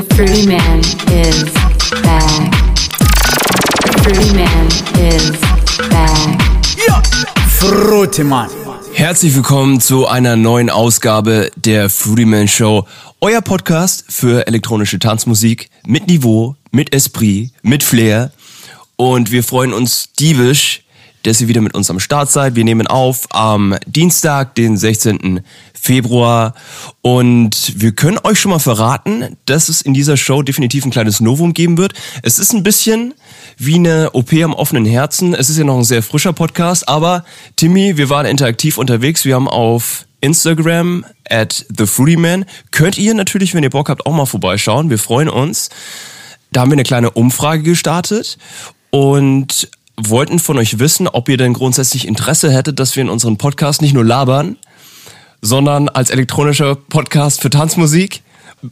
The Fruity Man is back. The Fruity Man is back. Frutemann. Herzlich willkommen zu einer neuen Ausgabe der Fruity Man Show, euer Podcast für elektronische Tanzmusik mit Niveau, mit Esprit, mit Flair. Und wir freuen uns diebisch, dass ihr wieder mit uns am Start seid. Wir nehmen auf am Dienstag, den 16. Februar. Und wir können euch schon mal verraten, dass es in dieser Show definitiv ein kleines Novum geben wird. Es ist ein bisschen wie eine OP am offenen Herzen. Es ist ja noch ein sehr frischer Podcast, aber Timmy, wir waren interaktiv unterwegs. Wir haben auf Instagram at TheFruityMan. Könnt ihr natürlich, wenn ihr Bock habt, auch mal vorbeischauen. Wir freuen uns. Da haben wir eine kleine Umfrage gestartet und wollten von euch wissen, ob ihr denn grundsätzlich Interesse hättet, dass wir in unseren Podcast nicht nur labern, sondern als elektronischer Podcast für Tanzmusik,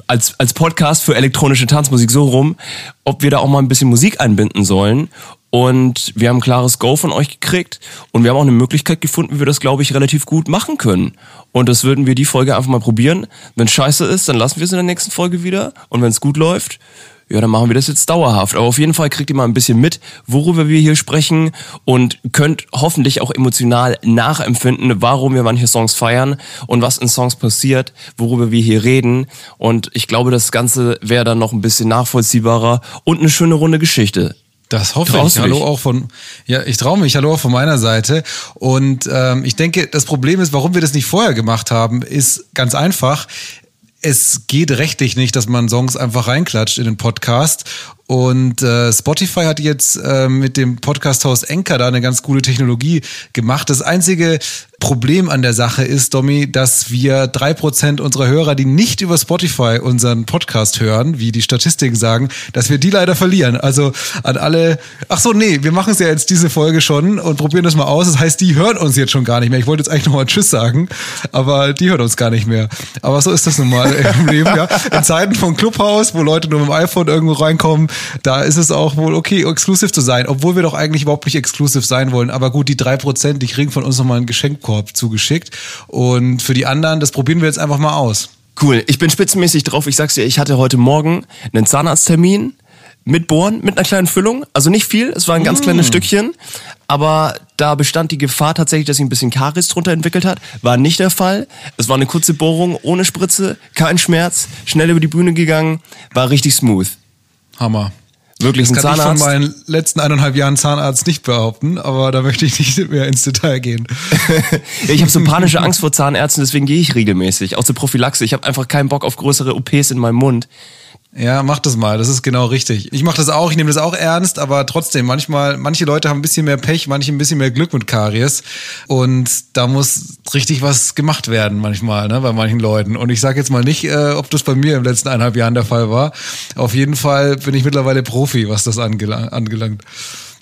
als, als Podcast für elektronische Tanzmusik so rum, ob wir da auch mal ein bisschen Musik einbinden sollen. Und wir haben ein klares Go von euch gekriegt und wir haben auch eine Möglichkeit gefunden, wie wir das, glaube ich, relativ gut machen können. Und das würden wir die Folge einfach mal probieren. Wenn scheiße ist, dann lassen wir es in der nächsten Folge wieder. Und wenn es gut läuft, ja, dann machen wir das jetzt dauerhaft. Aber auf jeden Fall kriegt ihr mal ein bisschen mit, worüber wir hier sprechen und könnt hoffentlich auch emotional nachempfinden, warum wir manche Songs feiern und was in Songs passiert, worüber wir hier reden. Und ich glaube, das Ganze wäre dann noch ein bisschen nachvollziehbarer und eine schöne runde Geschichte. Das hoffe Traust ich. Hallo auch von, ja, ich traue mich. Hallo auch von meiner Seite. Und ähm, ich denke, das Problem ist, warum wir das nicht vorher gemacht haben, ist ganz einfach. Es geht rechtlich nicht, dass man Songs einfach reinklatscht in den Podcast. Und äh, Spotify hat jetzt äh, mit dem Podcast-Haus Enker da eine ganz coole Technologie gemacht. Das einzige Problem an der Sache ist, Domi, dass wir drei Prozent unserer Hörer, die nicht über Spotify unseren Podcast hören, wie die Statistiken sagen, dass wir die leider verlieren. Also an alle, ach so, nee, wir machen es ja jetzt diese Folge schon und probieren das mal aus. Das heißt, die hören uns jetzt schon gar nicht mehr. Ich wollte jetzt eigentlich nochmal Tschüss sagen, aber die hören uns gar nicht mehr. Aber so ist das nun mal im Leben, ja. In Zeiten von Clubhouse, wo Leute nur mit dem iPhone irgendwo reinkommen, da ist es auch wohl okay, exklusiv zu sein, obwohl wir doch eigentlich überhaupt nicht exklusiv sein wollen. Aber gut, die drei Prozent, die kriegen von uns nochmal einen Geschenkkorb zugeschickt. Und für die anderen, das probieren wir jetzt einfach mal aus. Cool, ich bin spitzenmäßig drauf. Ich sag's dir, ich hatte heute Morgen einen Zahnarzttermin mit Bohren, mit einer kleinen Füllung. Also nicht viel, es war ein ganz kleines Stückchen. Aber da bestand die Gefahr tatsächlich, dass sich ein bisschen Karies drunter entwickelt hat. War nicht der Fall. Es war eine kurze Bohrung, ohne Spritze, kein Schmerz, schnell über die Bühne gegangen, war richtig smooth. Hammer. Wirklich Das ein kann ich von Zahnarzt. meinen letzten eineinhalb Jahren Zahnarzt nicht behaupten, aber da möchte ich nicht mehr ins Detail gehen. Ich habe so panische Angst vor Zahnärzten, deswegen gehe ich regelmäßig. Auch zur Prophylaxe. Ich habe einfach keinen Bock auf größere OPs in meinem Mund. Ja, mach das mal, das ist genau richtig. Ich mache das auch, ich nehme das auch ernst, aber trotzdem, manchmal, manche Leute haben ein bisschen mehr Pech, manche ein bisschen mehr Glück mit Karies und da muss richtig was gemacht werden manchmal, ne, bei manchen Leuten. Und ich sage jetzt mal nicht, äh, ob das bei mir im letzten eineinhalb Jahren der Fall war. Auf jeden Fall bin ich mittlerweile Profi, was das angelang angelangt.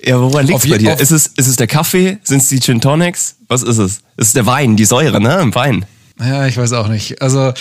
Ja, woran liegt's bei dir? Ist es, ist es der Kaffee? Sind es die Gin Tonics? Was ist es? Es ist der Wein, die Säure, ne? Im Wein. Ja, ich weiß auch nicht. Also,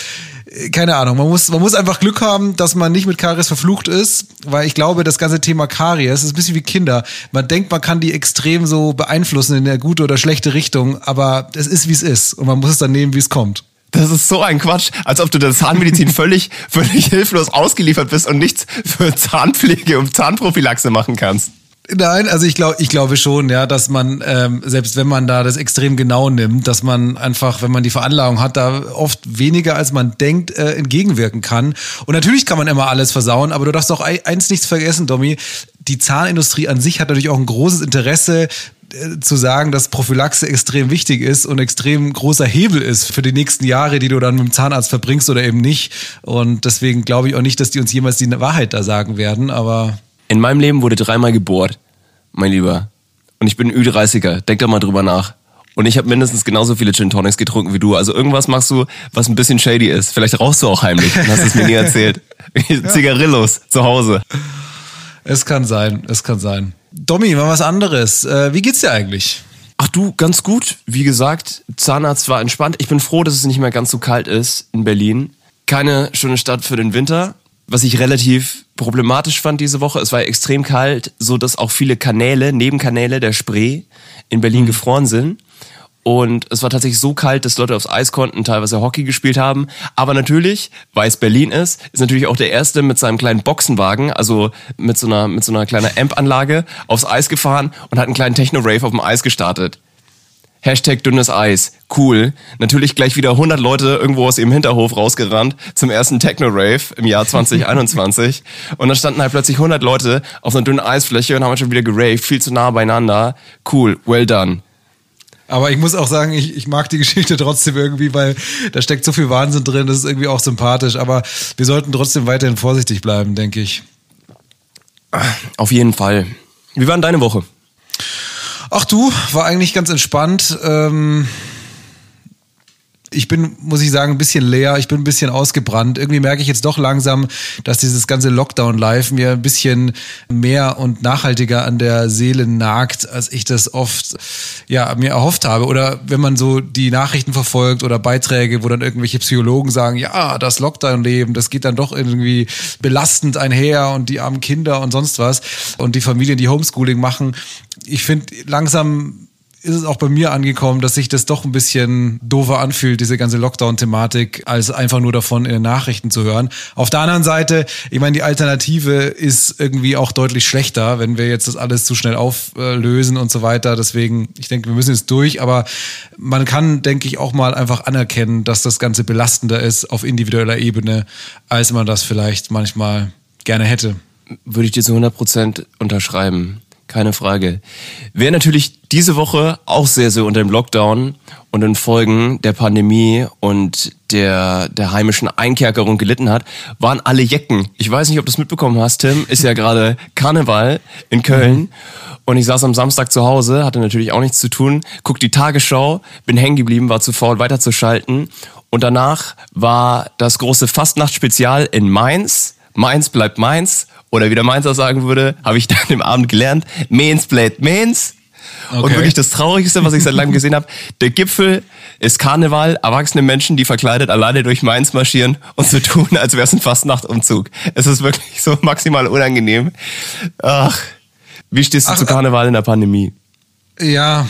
keine Ahnung. Man muss, man muss einfach Glück haben, dass man nicht mit Karies verflucht ist, weil ich glaube, das ganze Thema Karies ist ein bisschen wie Kinder. Man denkt, man kann die extrem so beeinflussen in eine gute oder schlechte Richtung, aber es ist, wie es ist. Und man muss es dann nehmen, wie es kommt. Das ist so ein Quatsch, als ob du der Zahnmedizin völlig, völlig hilflos ausgeliefert bist und nichts für Zahnpflege und Zahnprophylaxe machen kannst. Nein, also ich glaube, ich glaube schon, ja, dass man ähm, selbst wenn man da das extrem genau nimmt, dass man einfach, wenn man die Veranlagung hat, da oft weniger als man denkt äh, entgegenwirken kann. Und natürlich kann man immer alles versauen, aber du darfst auch ei- eins nichts vergessen, Domi. Die Zahnindustrie an sich hat natürlich auch ein großes Interesse äh, zu sagen, dass Prophylaxe extrem wichtig ist und extrem großer Hebel ist für die nächsten Jahre, die du dann mit dem Zahnarzt verbringst oder eben nicht. Und deswegen glaube ich auch nicht, dass die uns jemals die Wahrheit da sagen werden, aber In meinem Leben wurde dreimal gebohrt, mein Lieber. Und ich bin ein Ü30er, denk da mal drüber nach. Und ich habe mindestens genauso viele Gin Tonics getrunken wie du. Also irgendwas machst du, was ein bisschen shady ist. Vielleicht rauchst du auch heimlich und hast es mir nie erzählt. Zigarillos zu Hause. Es kann sein, es kann sein. Domi, mal was anderes. Äh, wie geht's dir eigentlich? Ach du, ganz gut. Wie gesagt, Zahnarzt war entspannt. Ich bin froh, dass es nicht mehr ganz so kalt ist in Berlin. Keine schöne Stadt für den Winter. Was ich relativ problematisch fand diese Woche, es war extrem kalt, so dass auch viele Kanäle, Nebenkanäle der Spree in Berlin gefroren sind. und es war tatsächlich so kalt, dass Leute aufs Eis konnten, teilweise Hockey gespielt haben. Aber natürlich, weil es Berlin ist, ist natürlich auch der Erste mit seinem kleinen Boxenwagen, also mit so einer, mit so einer kleinen Amp-Anlage aufs Eis gefahren und hat einen kleinen Techno-Rave auf dem Eis gestartet. Hashtag dünnes Eis. Cool. Natürlich gleich wieder 100 Leute irgendwo aus ihrem Hinterhof rausgerannt zum ersten Techno-Rave im Jahr 2021. und dann standen halt plötzlich 100 Leute auf einer dünnen Eisfläche und haben schon wieder geraved, viel zu nah beieinander. Cool, well done. Aber ich muss auch sagen, ich, ich mag die Geschichte trotzdem irgendwie, weil da steckt so viel Wahnsinn drin, das ist irgendwie auch sympathisch. Aber wir sollten trotzdem weiterhin vorsichtig bleiben, denke ich. Auf jeden Fall. Wie war denn deine Woche? Ach du, war eigentlich ganz entspannt. Ähm, ich bin, muss ich sagen, ein bisschen leer, ich bin ein bisschen ausgebrannt. Irgendwie merke ich jetzt doch langsam, dass dieses ganze Lockdown-Life mir ein bisschen mehr und nachhaltiger an der Seele nagt, als ich das oft ja, mir erhofft habe. Oder wenn man so die Nachrichten verfolgt oder Beiträge, wo dann irgendwelche Psychologen sagen, ja, das Lockdown-Leben, das geht dann doch irgendwie belastend einher und die armen Kinder und sonst was und die Familien, die Homeschooling machen. Ich finde, langsam ist es auch bei mir angekommen, dass sich das doch ein bisschen doofer anfühlt, diese ganze Lockdown-Thematik, als einfach nur davon in den Nachrichten zu hören. Auf der anderen Seite, ich meine, die Alternative ist irgendwie auch deutlich schlechter, wenn wir jetzt das alles zu schnell auflösen und so weiter. Deswegen, ich denke, wir müssen jetzt durch, aber man kann, denke ich, auch mal einfach anerkennen, dass das Ganze belastender ist auf individueller Ebene, als man das vielleicht manchmal gerne hätte. Würde ich dir zu 100 Prozent unterschreiben keine Frage. Wer natürlich diese Woche auch sehr, sehr unter dem Lockdown und den Folgen der Pandemie und der, der heimischen Einkerkerung gelitten hat, waren alle Jecken. Ich weiß nicht, ob du es mitbekommen hast, Tim, ist ja gerade Karneval in Köln. Mhm. Und ich saß am Samstag zu Hause, hatte natürlich auch nichts zu tun, guck die Tagesschau, bin hängen geblieben, war zu faul weiterzuschalten. Und danach war das große Fastnachtsspezial in Mainz. Mainz bleibt Mainz. Oder wie der Mainzer sagen würde, habe ich dann im Abend gelernt, Mainz bleibt Mainz. Okay. Und wirklich das Traurigste, was ich seit langem gesehen habe, der Gipfel ist Karneval, erwachsene Menschen, die verkleidet alleine durch Mainz marschieren und so tun, als wäre es ein Fastnachtumzug. Es ist wirklich so maximal unangenehm. Ach, wie stehst du Ach, zu Karneval in der Pandemie? Ja,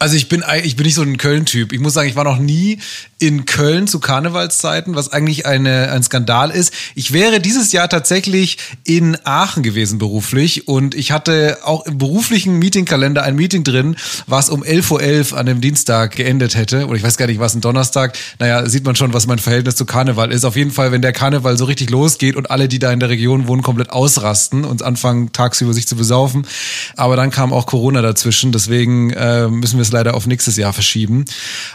also ich bin ich bin nicht so ein Köln-Typ. Ich muss sagen, ich war noch nie in Köln zu Karnevalszeiten, was eigentlich eine, ein Skandal ist. Ich wäre dieses Jahr tatsächlich in Aachen gewesen beruflich und ich hatte auch im beruflichen Meetingkalender ein Meeting drin, was um 11.11 Uhr an dem Dienstag geendet hätte. Oder ich weiß gar nicht, was ein Donnerstag. Naja, sieht man schon, was mein Verhältnis zu Karneval ist. Auf jeden Fall, wenn der Karneval so richtig losgeht und alle, die da in der Region wohnen, komplett ausrasten und anfangen, tagsüber sich zu besaufen. Aber dann kam auch Corona dazwischen, deswegen äh, müssen wir es leider auf nächstes Jahr verschieben.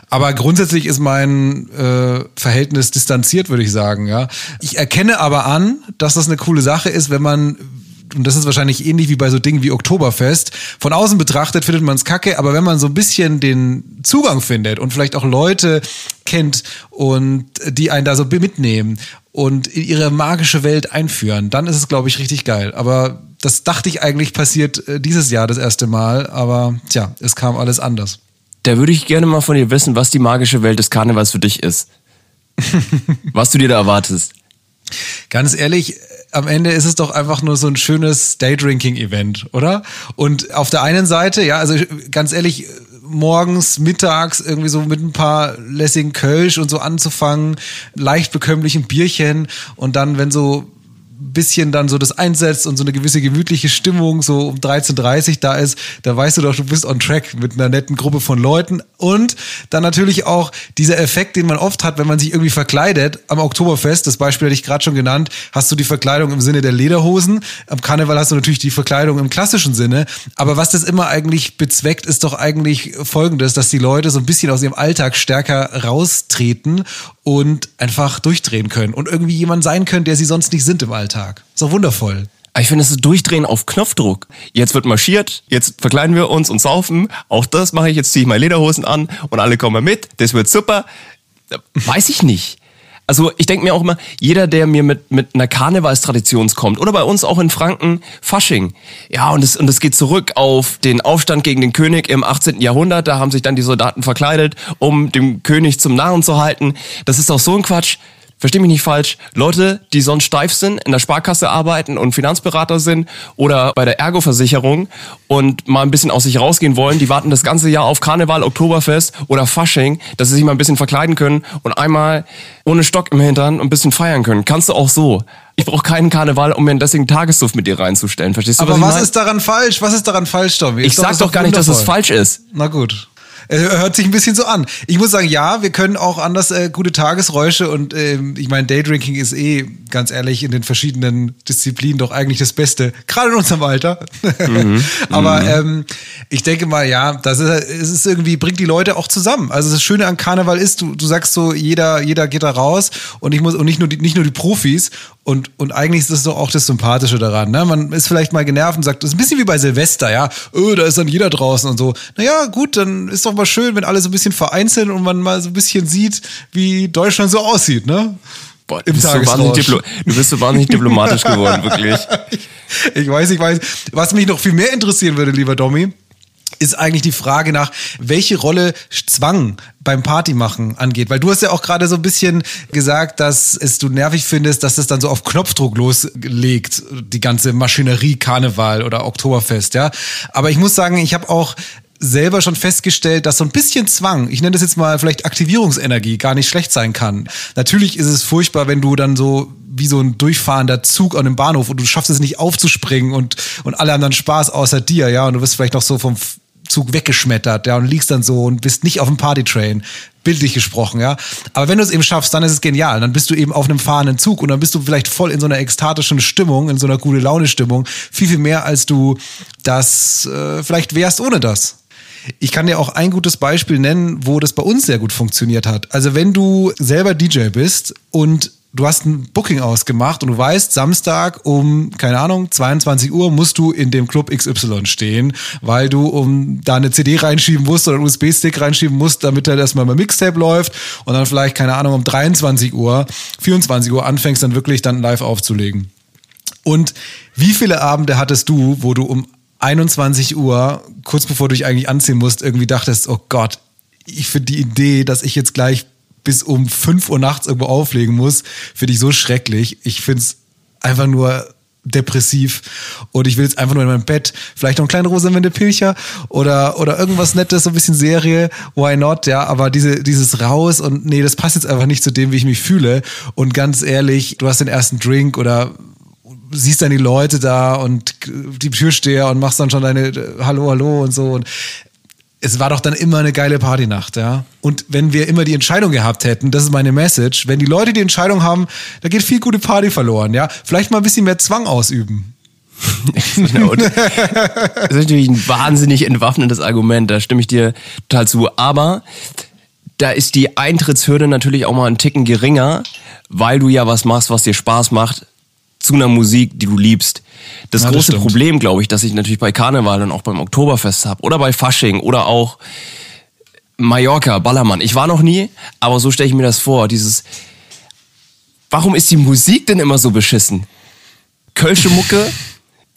Aber grundsätzlich ist mein äh, Verhältnis distanziert, würde ich sagen. Ja, ich erkenne aber an, dass das eine coole Sache ist, wenn man und das ist wahrscheinlich ähnlich wie bei so Dingen wie Oktoberfest. Von außen betrachtet findet man es kacke, aber wenn man so ein bisschen den Zugang findet und vielleicht auch Leute kennt und die einen da so mitnehmen und in ihre magische Welt einführen, dann ist es, glaube ich, richtig geil. Aber das dachte ich eigentlich passiert äh, dieses Jahr das erste Mal, aber tja, es kam alles anders. Da würde ich gerne mal von dir wissen, was die magische Welt des Karnevals für dich ist. was du dir da erwartest. Ganz ehrlich, am Ende ist es doch einfach nur so ein schönes Daydrinking-Event, oder? Und auf der einen Seite, ja, also ganz ehrlich, morgens, mittags irgendwie so mit ein paar lässigen Kölsch und so anzufangen, leicht bekömmlichen Bierchen und dann, wenn so bisschen dann so das einsetzt und so eine gewisse gemütliche Stimmung so um 13.30 da ist, da weißt du doch, du bist on track mit einer netten Gruppe von Leuten und dann natürlich auch dieser Effekt, den man oft hat, wenn man sich irgendwie verkleidet. Am Oktoberfest, das Beispiel hatte ich gerade schon genannt, hast du die Verkleidung im Sinne der Lederhosen. Am Karneval hast du natürlich die Verkleidung im klassischen Sinne. Aber was das immer eigentlich bezweckt, ist doch eigentlich folgendes, dass die Leute so ein bisschen aus ihrem Alltag stärker raustreten und einfach durchdrehen können und irgendwie jemand sein können, der sie sonst nicht sind im Alltag. So wundervoll. Ich finde, es ist Durchdrehen auf Knopfdruck. Jetzt wird marschiert, jetzt verkleiden wir uns und saufen. Auch das mache ich, jetzt ziehe ich meine Lederhosen an und alle kommen mit. Das wird super. Weiß ich nicht. Also ich denke mir auch immer, jeder, der mir mit, mit einer Karnevalstradition kommt, oder bei uns auch in Franken, Fasching. Ja, und es, und es geht zurück auf den Aufstand gegen den König im 18. Jahrhundert. Da haben sich dann die Soldaten verkleidet, um dem König zum Narren zu halten. Das ist auch so ein Quatsch versteh mich nicht falsch, Leute, die sonst steif sind, in der Sparkasse arbeiten und Finanzberater sind oder bei der Ergo-Versicherung und mal ein bisschen aus sich rausgehen wollen, die warten das ganze Jahr auf Karneval, Oktoberfest oder Fasching, dass sie sich mal ein bisschen verkleiden können und einmal ohne Stock im Hintern ein bisschen feiern können. Kannst du auch so. Ich brauche keinen Karneval, um mir einen deswegen Tagessuft mit dir reinzustellen. Verstehst du, Aber was, was, ich ist daran falsch? Was ist daran falsch, Tommy? Ich Ist sag ist doch gar nicht, dass es wundervoll. falsch ist. Na gut. Er hört sich ein bisschen so an. Ich muss sagen, ja, wir können auch anders äh, gute Tagesräusche und ähm, ich meine, Daydrinking ist eh, ganz ehrlich, in den verschiedenen Disziplinen doch eigentlich das Beste, gerade in unserem Alter. Aber Ähm, ich denke mal, ja, das ist, es ist irgendwie, bringt die Leute auch zusammen. Also das Schöne an Karneval ist, du, du sagst so, jeder, jeder geht da raus und ich muss, und nicht nur die, nicht nur die Profis. Und, und eigentlich ist das doch auch das Sympathische daran. Ne? Man ist vielleicht mal genervt und sagt, das ist ein bisschen wie bei Silvester, ja, oh, da ist dann jeder draußen und so. Naja, gut, dann ist doch mal schön, wenn alle so ein bisschen vereinzelt und man mal so ein bisschen sieht, wie Deutschland so aussieht, ne? Boah, Im du, bist so du bist so wahnsinnig diplomatisch geworden, wirklich. Ich weiß, ich weiß. Was mich noch viel mehr interessieren würde, lieber Domi, ist eigentlich die Frage nach, welche Rolle Zwang beim Partymachen angeht. Weil du hast ja auch gerade so ein bisschen gesagt, dass es du nervig findest, dass es dann so auf Knopfdruck loslegt, die ganze Maschinerie, Karneval oder Oktoberfest, ja. Aber ich muss sagen, ich habe auch selber schon festgestellt, dass so ein bisschen Zwang, ich nenne das jetzt mal vielleicht Aktivierungsenergie, gar nicht schlecht sein kann. Natürlich ist es furchtbar, wenn du dann so wie so ein durchfahrender Zug an einem Bahnhof und du schaffst es nicht aufzuspringen und, und alle haben dann Spaß außer dir, ja, und du wirst vielleicht noch so vom Zug weggeschmettert, ja, und liegst dann so und bist nicht auf dem Partytrain, bildlich gesprochen, ja. Aber wenn du es eben schaffst, dann ist es genial. Dann bist du eben auf einem fahrenden Zug und dann bist du vielleicht voll in so einer ekstatischen Stimmung, in so einer gute Laune Stimmung, viel, viel mehr, als du das äh, vielleicht wärst ohne das. Ich kann dir auch ein gutes Beispiel nennen, wo das bei uns sehr gut funktioniert hat. Also wenn du selber DJ bist und du hast ein Booking ausgemacht und du weißt, Samstag um, keine Ahnung, 22 Uhr musst du in dem Club XY stehen, weil du um da eine CD reinschieben musst oder einen USB-Stick reinschieben musst, damit da erstmal mal Mixtape läuft und dann vielleicht, keine Ahnung, um 23 Uhr, 24 Uhr anfängst dann wirklich dann live aufzulegen. Und wie viele Abende hattest du, wo du um 21 Uhr, kurz bevor du dich eigentlich anziehen musst, irgendwie dachtest, oh Gott, ich finde die Idee, dass ich jetzt gleich bis um 5 Uhr nachts irgendwo auflegen muss, finde ich so schrecklich. Ich finde es einfach nur depressiv. Und ich will jetzt einfach nur in meinem Bett, vielleicht noch ein kleiner Rosamunde Pilcher oder, oder irgendwas Nettes, so ein bisschen Serie, why not, ja, aber diese, dieses Raus und nee, das passt jetzt einfach nicht zu dem, wie ich mich fühle. Und ganz ehrlich, du hast den ersten Drink oder siehst dann die Leute da und die Türsteher und machst dann schon deine Hallo, Hallo und so. Und es war doch dann immer eine geile Partynacht, ja. Und wenn wir immer die Entscheidung gehabt hätten, das ist meine Message, wenn die Leute die Entscheidung haben, da geht viel gute Party verloren, ja. Vielleicht mal ein bisschen mehr Zwang ausüben. Das ist natürlich ein wahnsinnig entwaffnendes Argument, da stimme ich dir total zu. Aber da ist die Eintrittshürde natürlich auch mal einen Ticken geringer, weil du ja was machst, was dir Spaß macht, zu einer Musik, die du liebst. Das Ja, das große stimmt. Problem, glaube ich, dass ich natürlich bei Karneval und auch beim Oktoberfest habe oder bei Fasching oder auch Mallorca, Ballermann. Ich war noch nie, aber so stelle ich mir das vor. Dieses, warum ist die Musik denn immer so beschissen? Kölsche Mucke,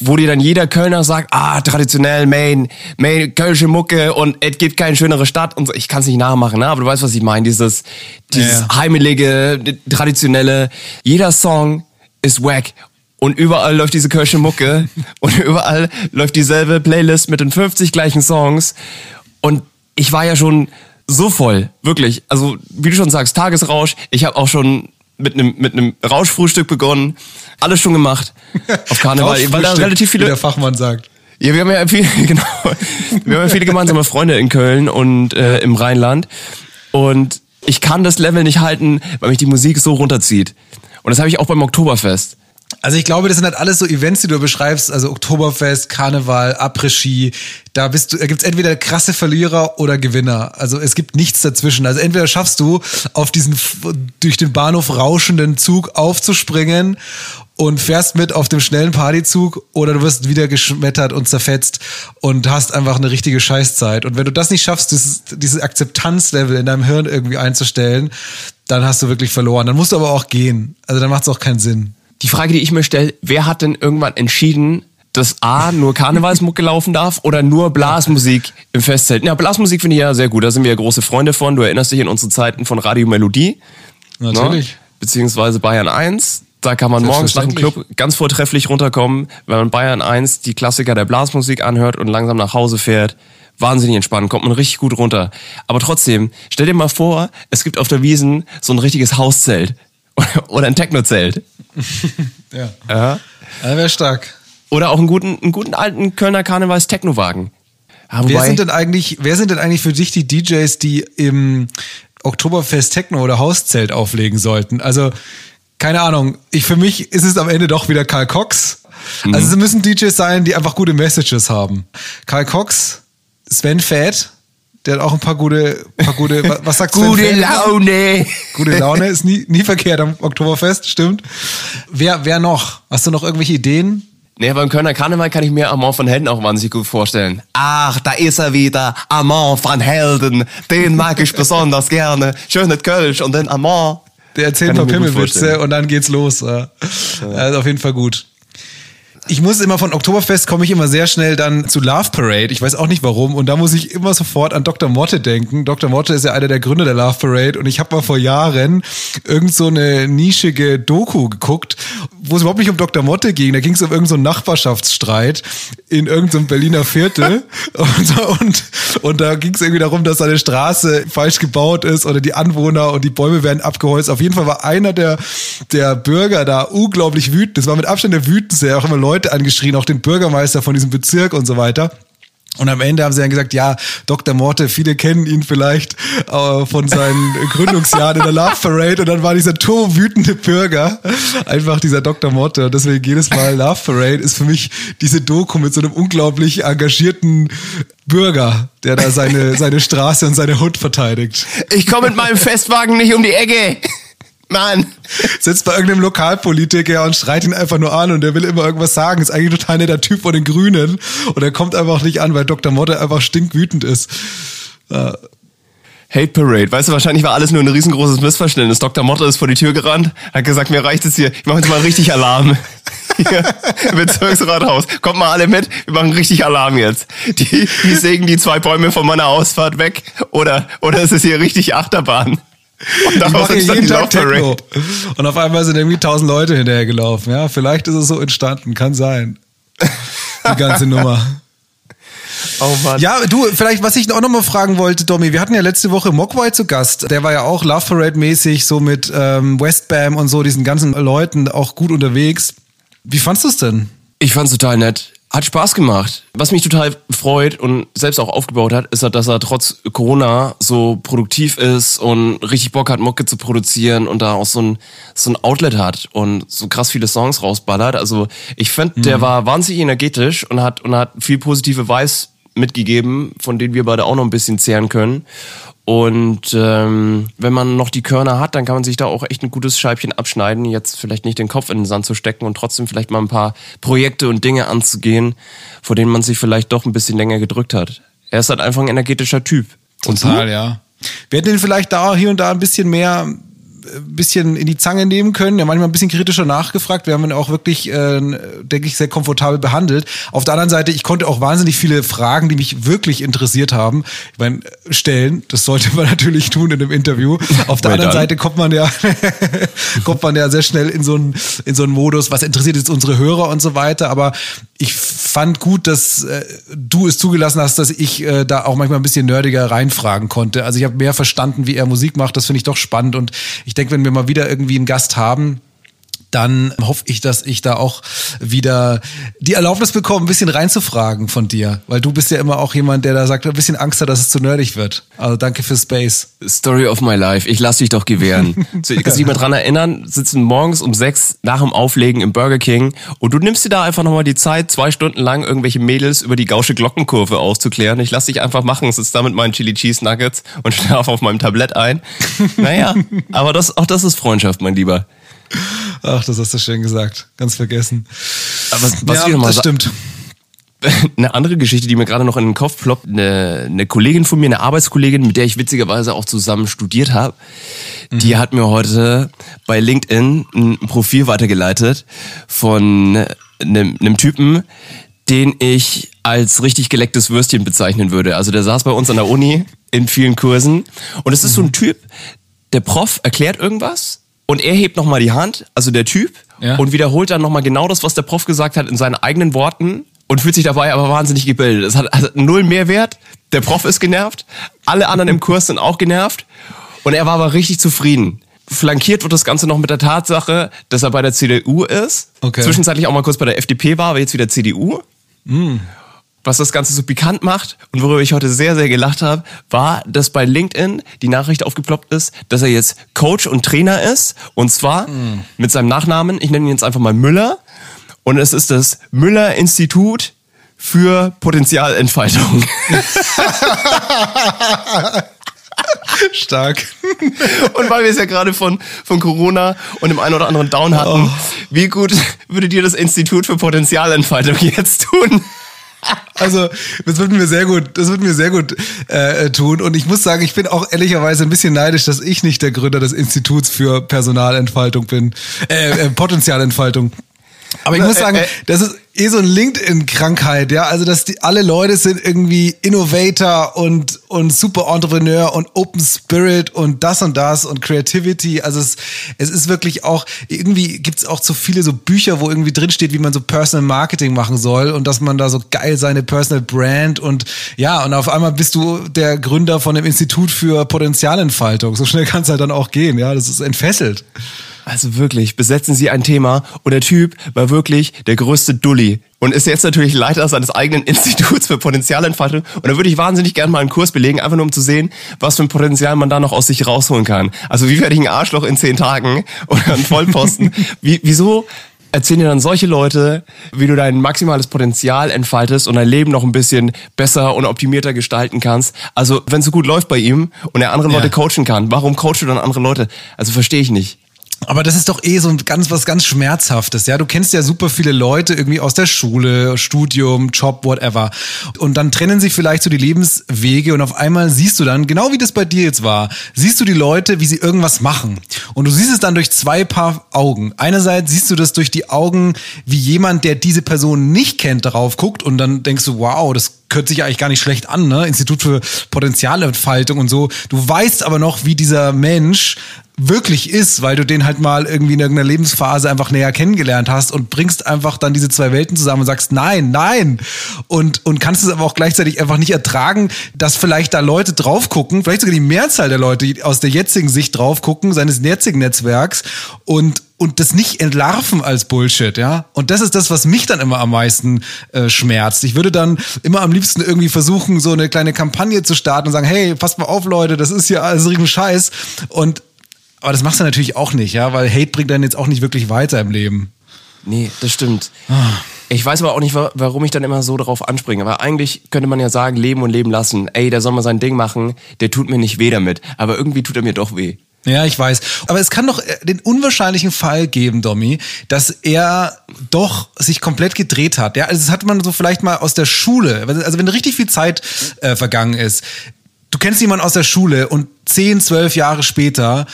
wo dir dann jeder Kölner sagt, ah, traditionell, Main, Main, Kölsche Mucke und es gibt keine schönere Stadt und so. Ich kann es nicht nachmachen, ne? aber du weißt, was ich meine. Dieses, dieses ja. heimelige, traditionelle. Jeder Song ist wack. Und überall läuft diese Kölsche Mucke und überall läuft dieselbe Playlist mit den 50 gleichen Songs. Und ich war ja schon so voll, wirklich. Also, wie du schon sagst, Tagesrausch. Ich habe auch schon mit einem mit einem Rauschfrühstück begonnen. Alles schon gemacht. Auf Karneval, weil da relativ Wie der viele. Fachmann sagt. Ja, wir haben ja viel, genau. Wir haben ja viele gemeinsame Freunde in Köln und äh, im Rheinland. Und ich kann das Level nicht halten, weil mich die Musik so runterzieht. Und das habe ich auch beim Oktoberfest. Also ich glaube, das sind halt alles so Events, die du beschreibst, also Oktoberfest, Karneval, Après-Ski, da bist du, da gibt's entweder krasse Verlierer oder Gewinner. Also es gibt nichts dazwischen. Also entweder schaffst du, auf diesen durch den Bahnhof rauschenden Zug aufzuspringen und fährst mit auf dem schnellen Partyzug oder du wirst wieder geschmettert und zerfetzt und hast einfach eine richtige Scheißzeit. Und wenn du das nicht schaffst, dieses, dieses Akzeptanzlevel in deinem Hirn irgendwie einzustellen, dann hast du wirklich verloren. Dann musst du aber auch gehen. Also dann macht es auch keinen Sinn. Die Frage, die ich mir stelle, wer hat denn irgendwann entschieden, dass A, nur Karnevalsmucke laufen darf oder nur Blasmusik im Festzelt? Ja, Blasmusik finde ich ja sehr gut, da sind wir ja große Freunde von. Du erinnerst dich an unsere Zeiten von Radio Melodie. Natürlich. Ne? beziehungsweise Bayern 1. Da kann man morgens nach dem Club ganz vortrefflich runterkommen, wenn man Bayern 1 die Klassiker der Blasmusik anhört und langsam nach Hause fährt. Wahnsinnig entspannt, kommt man richtig gut runter. Aber trotzdem, stell dir mal vor, es gibt auf der Wiesen so ein richtiges Hauszelt oder ein Technozelt. ja. ja. Das wäre stark. Oder auch einen guten, einen guten alten Kölner Karnevals-Technowagen. Ja, wer sind denn eigentlich, wer sind denn eigentlich für dich die DJs, die im Oktoberfest Techno oder Hauszelt auflegen sollten? Also, keine Ahnung. Ich, für mich ist es am Ende doch wieder Karl Cox. Mhm. Also, es müssen DJs sein, die einfach gute Messages haben. Karl Cox, Sven Fett, der hat auch ein paar gute, paar gute, was sagst du? Gute Laune. Gute Laune ist nie, nie verkehrt am Oktoberfest, stimmt. Wer, wer noch? Hast du noch irgendwelche Ideen? Nee, beim Kölner Karneval kann ich mir Amand van Helden auch wahnsinnig gut vorstellen. Ach, da ist er wieder, Amand van Helden. Den mag ich besonders gerne. Schönes Kölsch und dann Amand. Der erzählt ein paar Pimmelwitze und dann geht's los. Ja. Ja. ist auf jeden Fall gut. Ich muss immer von Oktoberfest komme ich immer sehr schnell dann zu Love Parade. Ich weiß auch nicht warum. Und da muss ich immer sofort an Dr. Motte denken. Dr. Motte ist ja einer der Gründer der Love Parade. Und ich habe mal vor Jahren irgend so eine nischige Doku geguckt, wo es überhaupt nicht um Dr. Motte ging. Da ging es um irgendeinen so Nachbarschaftsstreit in irgendeinem Berliner Viertel. und, und, und da ging es irgendwie darum, dass seine Straße falsch gebaut ist oder die Anwohner und die Bäume werden abgeholzt. Auf jeden Fall war einer der, der Bürger da unglaublich wütend. Das war mit Abstand der wütendste. Auch immer Leute Leute angeschrien, auch den Bürgermeister von diesem Bezirk und so weiter. Und am Ende haben sie dann gesagt, ja, Dr. Morte, viele kennen ihn vielleicht äh, von seinen Gründungsjahren in der Love Parade. Und dann war dieser wütende Bürger einfach dieser Dr. Morte. Und deswegen jedes Mal Love Parade ist für mich diese Doku mit so einem unglaublich engagierten Bürger, der da seine, seine Straße und seine Hund verteidigt. Ich komme mit meinem Festwagen nicht um die Ecke. Mann. Sitzt bei irgendeinem Lokalpolitiker und schreit ihn einfach nur an und der will immer irgendwas sagen. Ist eigentlich total netter Typ von den Grünen. Und er kommt einfach nicht an, weil Dr. Motte einfach stinkwütend ist. Uh. Hate Parade. Weißt du, wahrscheinlich war alles nur ein riesengroßes Missverständnis. Dr. Motte ist vor die Tür gerannt, hat gesagt, mir reicht es hier. Ich mache jetzt mal richtig Alarm. Hier, Bezirksrathaus. Kommt mal alle mit, wir machen richtig Alarm jetzt. Die, die sägen die zwei Bäume von meiner Ausfahrt weg. Oder, oder ist es hier richtig Achterbahn? Und ich mache jeden Tag Techno. Und auf einmal sind irgendwie tausend Leute hinterhergelaufen. Ja, vielleicht ist es so entstanden, kann sein. Die ganze Nummer. Oh Mann. Ja, du, vielleicht, was ich auch nochmal fragen wollte, Domi, wir hatten ja letzte Woche Mogwai zu Gast. Der war ja auch Love Parade-mäßig, so mit ähm, Westbam und so, diesen ganzen Leuten auch gut unterwegs. Wie fandst du es denn? Ich fand's total nett. Hat Spaß gemacht. Was mich total freut und selbst auch aufgebaut hat, ist, dass er trotz Corona so produktiv ist und richtig Bock hat, Mucke zu produzieren und da auch so ein, so ein Outlet hat und so krass viele Songs rausballert. Also ich finde, der mhm. war wahnsinnig energetisch und hat, und hat viel positive Weiß mitgegeben, von denen wir beide auch noch ein bisschen zehren können. Und ähm, wenn man noch die Körner hat, dann kann man sich da auch echt ein gutes Scheibchen abschneiden, jetzt vielleicht nicht den Kopf in den Sand zu stecken und trotzdem vielleicht mal ein paar Projekte und Dinge anzugehen, vor denen man sich vielleicht doch ein bisschen länger gedrückt hat. Er ist halt einfach ein energetischer Typ. Total, ja. Wir hätten ihn vielleicht da hier und da ein bisschen mehr bisschen in die Zange nehmen können, ja manchmal ein bisschen kritischer nachgefragt. Wir haben ihn auch wirklich, äh, denke ich, sehr komfortabel behandelt. Auf der anderen Seite, ich konnte auch wahnsinnig viele Fragen, die mich wirklich interessiert haben, ich meine, stellen. Das sollte man natürlich tun in einem Interview. Auf der anderen Seite kommt man ja, kommt man ja sehr schnell in so einen, in so einen Modus, was interessiert jetzt unsere Hörer und so weiter. Aber ich fand gut, dass äh, du es zugelassen hast, dass ich äh, da auch manchmal ein bisschen nerdiger reinfragen konnte. Also ich habe mehr verstanden, wie er Musik macht. Das finde ich doch spannend. Und ich denke, wenn wir mal wieder irgendwie einen Gast haben, dann hoffe ich, dass ich da auch wieder die Erlaubnis bekomme, ein bisschen reinzufragen von dir. Weil du bist ja immer auch jemand, der da sagt, ein bisschen Angst hat, dass es zu nerdig wird. Also danke für Space. Story of my life. Ich lass dich doch gewähren. so, ich kann mich mal dran erinnern, sitzen morgens um sechs nach dem Auflegen im Burger King und du nimmst dir da einfach nochmal die Zeit, zwei Stunden lang irgendwelche Mädels über die gausche Glockenkurve aufzuklären. Ich lass dich einfach machen, sitze da mit meinen Chili Cheese Nuggets und schlafe auf meinem Tablett ein. Naja, aber das, auch das ist Freundschaft, mein Lieber. Ach, das hast du schön gesagt. Ganz vergessen. Aber was, was ja, das stimmt. Eine andere Geschichte, die mir gerade noch in den Kopf ploppt, eine, eine Kollegin von mir, eine Arbeitskollegin, mit der ich witzigerweise auch zusammen studiert habe, mhm. die hat mir heute bei LinkedIn ein Profil weitergeleitet von einem, einem Typen, den ich als richtig gelecktes Würstchen bezeichnen würde. Also der saß bei uns an der Uni in vielen Kursen und es ist so ein mhm. Typ, der Prof erklärt irgendwas Und er hebt nochmal die Hand, also der Typ, Ja. und wiederholt dann nochmal genau das, was der Prof gesagt hat, in seinen eigenen Worten und fühlt sich dabei aber wahnsinnig gebildet. Es hat, hat null Mehrwert. Der Prof ist genervt, alle anderen im Kurs sind auch genervt und er war aber richtig zufrieden. Flankiert wird das Ganze noch mit der Tatsache, dass er bei der CDU ist, Okay. zwischenzeitlich auch mal kurz bei der FDP war, aber jetzt wieder CDU. Mm. Was das Ganze so pikant macht und worüber ich heute sehr, sehr gelacht habe, war, dass bei LinkedIn die Nachricht aufgeploppt ist, dass er jetzt Coach und Trainer ist. Und zwar mit seinem Nachnamen, ich nenne ihn jetzt einfach mal Müller. Und es ist das Müller Institut für Potenzialentfaltung. Stark. Und weil wir es ja gerade von, von Corona und dem einen oder anderen Down hatten, wie gut würde dir das Institut für Potenzialentfaltung jetzt tun? Also, das wird mir sehr gut, das wird mir sehr gut äh, tun. Und ich muss sagen, ich bin auch ehrlicherweise ein bisschen neidisch, dass ich nicht der Gründer des Instituts für Personalentfaltung bin. Äh, äh, Potenzialentfaltung. Aber ich muss Äh, sagen, äh. das ist eh so eine LinkedIn-Krankheit, ja. Also, dass die alle Leute sind irgendwie Innovator und, und super Entrepreneur und Open Spirit und das und das und Creativity. Also es, es ist wirklich auch, irgendwie gibt es auch so viele so Bücher, wo irgendwie drinsteht, wie man so Personal Marketing machen soll und dass man da so geil seine Personal Brand und ja, und auf einmal bist du der Gründer von dem Institut für Potenzialentfaltung. So schnell kann es halt dann auch gehen, ja. Das ist entfesselt. Also wirklich, besetzen Sie ein Thema und der Typ war wirklich der größte Dulli und ist jetzt natürlich Leiter seines eigenen Instituts für Potenzialentfaltung und da würde ich wahnsinnig gerne mal einen Kurs belegen, einfach nur um zu sehen, was für ein Potenzial man da noch aus sich rausholen kann. Also wie werde ich ein Arschloch in zehn Tagen oder ein Vollposten? wie, wieso erzählen dir dann solche Leute, wie du dein maximales Potenzial entfaltest und dein Leben noch ein bisschen besser und optimierter gestalten kannst. Also wenn es so gut läuft bei ihm und er andere Leute Ja. coachen kann, warum coachst du dann andere Leute? Also verstehe ich nicht. Aber das ist doch eh so ein ganz was ganz Schmerzhaftes, ja. Du kennst ja super viele Leute irgendwie aus der Schule, Studium, Job, whatever. Und dann trennen sich vielleicht so die Lebenswege und auf einmal siehst du dann, genau wie das bei dir jetzt war, siehst du die Leute, wie sie irgendwas machen. Und du siehst es dann durch zwei Paar Augen. Einerseits siehst du das durch die Augen, wie jemand, der diese Person nicht kennt, darauf guckt und dann denkst du, wow, das hört sich eigentlich gar nicht schlecht an, ne? Institut für Potenzialentfaltung und so. Du weißt aber noch, wie dieser Mensch wirklich ist, weil du den halt mal irgendwie in irgendeiner Lebensphase einfach näher kennengelernt hast und bringst einfach dann diese zwei Welten zusammen und sagst nein, nein und und kannst es aber auch gleichzeitig einfach nicht ertragen, dass vielleicht da Leute drauf gucken, vielleicht sogar die Mehrzahl der Leute aus der jetzigen Sicht drauf gucken, seines jetzigen Netzwerks und und das nicht entlarven als Bullshit, ja. Und das ist das, was mich dann immer am meisten äh, schmerzt. Ich würde dann immer am liebsten irgendwie versuchen, so eine kleine Kampagne zu starten und sagen, hey, passt mal auf, Leute, das ist ja alles riesen Scheiß. Und aber das machst du natürlich auch nicht, ja, weil Hate bringt dann jetzt auch nicht wirklich weiter im Leben. Nee, das stimmt. Ich weiß aber auch nicht, wa- warum ich dann immer so darauf anspringe. Aber eigentlich könnte man ja sagen, leben und leben lassen. Ey, der soll mal sein Ding machen, der tut mir nicht weh damit. Aber irgendwie tut er mir doch weh. Ja, ich weiß. Aber es kann doch äh, den unwahrscheinlichen Fall geben, Domi, dass er doch sich komplett gedreht hat. Ja, also das hat man so vielleicht mal aus der Schule. Also wenn richtig viel Zeit äh, vergangen ist. Du kennst jemanden aus der Schule und 10, 12 Jahre später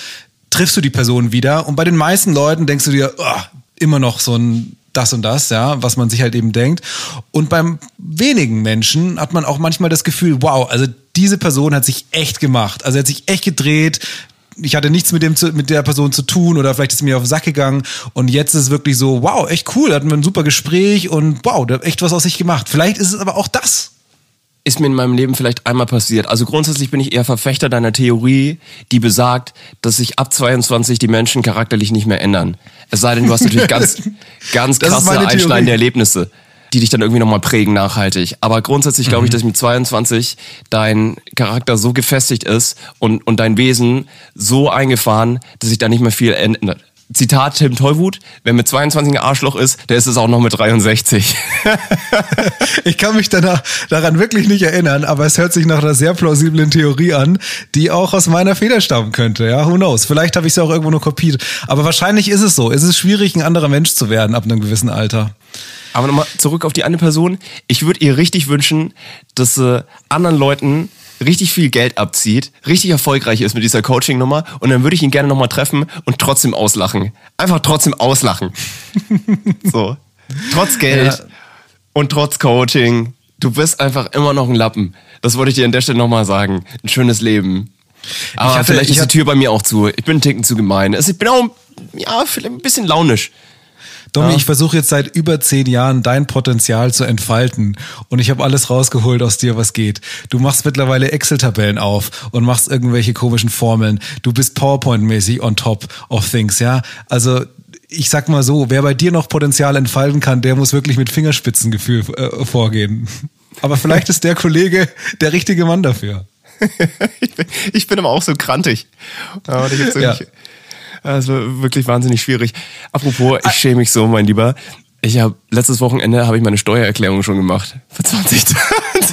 triffst du die Person wieder und bei den meisten Leuten denkst du dir, oh, immer noch so ein das und das, ja, was man sich halt eben denkt. Und beim wenigen Menschen hat man auch manchmal das Gefühl, wow, also diese Person hat sich echt gemacht. Also er hat sich echt gedreht, ich hatte nichts mit dem zu, mit der Person zu tun oder vielleicht ist mir auf den Sack gegangen und jetzt ist es wirklich so, wow, echt cool, hatten wir ein super Gespräch und wow, der hat echt was aus sich gemacht. Vielleicht ist es aber auch das. Ist mir in meinem Leben vielleicht einmal passiert. Also grundsätzlich bin ich eher Verfechter deiner Theorie, die besagt, dass sich ab 22 die Menschen charakterlich nicht mehr ändern. Es sei denn, du hast natürlich ganz, ganz krasse einschneidende Erlebnisse, die dich dann irgendwie nochmal prägen nachhaltig. Aber grundsätzlich glaube Mhm. ich, dass mit 22 dein Charakter so gefestigt ist und, und dein Wesen so eingefahren, dass sich da nicht mehr viel ändert. Zitat Tim Tollwut, wer mit 22 ein Arschloch ist, der ist es auch noch mit 63. Ich kann mich danach, daran wirklich nicht erinnern, aber es hört sich nach einer sehr plausiblen Theorie an, die auch aus meiner Feder stammen könnte. Ja, who knows? Vielleicht habe ich sie auch irgendwo nur kopiert. Aber wahrscheinlich ist es so. Es ist schwierig, ein anderer Mensch zu werden ab einem gewissen Alter. Aber nochmal zurück auf die eine Person. Ich würde ihr richtig wünschen, dass sie anderen Leuten richtig viel Geld abzieht, richtig erfolgreich ist mit dieser Coaching-Nummer und dann würde ich ihn gerne nochmal treffen und trotzdem auslachen. Einfach trotzdem auslachen. so. Trotz Geld Ja. und trotz Coaching. Du bist einfach immer noch ein Lappen. Das wollte ich dir an der Stelle nochmal sagen. Ein schönes Leben. Aber hatte- vielleicht ich ist die Tür bei mir auch zu. Ich bin ein Ticken zu gemein. Also ich bin auch ja, vielleicht ein bisschen launisch. Domi, Ja. ich versuche jetzt seit über zehn Jahren dein Potenzial zu entfalten und ich habe alles rausgeholt aus dir, was geht. Du machst mittlerweile Excel-Tabellen auf und machst irgendwelche komischen Formeln. Du bist PowerPoint-mäßig on top of things, ja. Also ich sag mal so, wer bei dir noch Potenzial entfalten kann, der muss wirklich mit Fingerspitzengefühl äh, vorgehen. Aber vielleicht ist der Kollege der richtige Mann dafür. ich, bin, ich bin aber auch so krantig. Da gibt's Ja. Also wirklich wahnsinnig schwierig. Apropos, ich schäme mich so, mein Lieber. Ich habe letztes Wochenende habe ich meine Steuererklärung schon gemacht. Für 20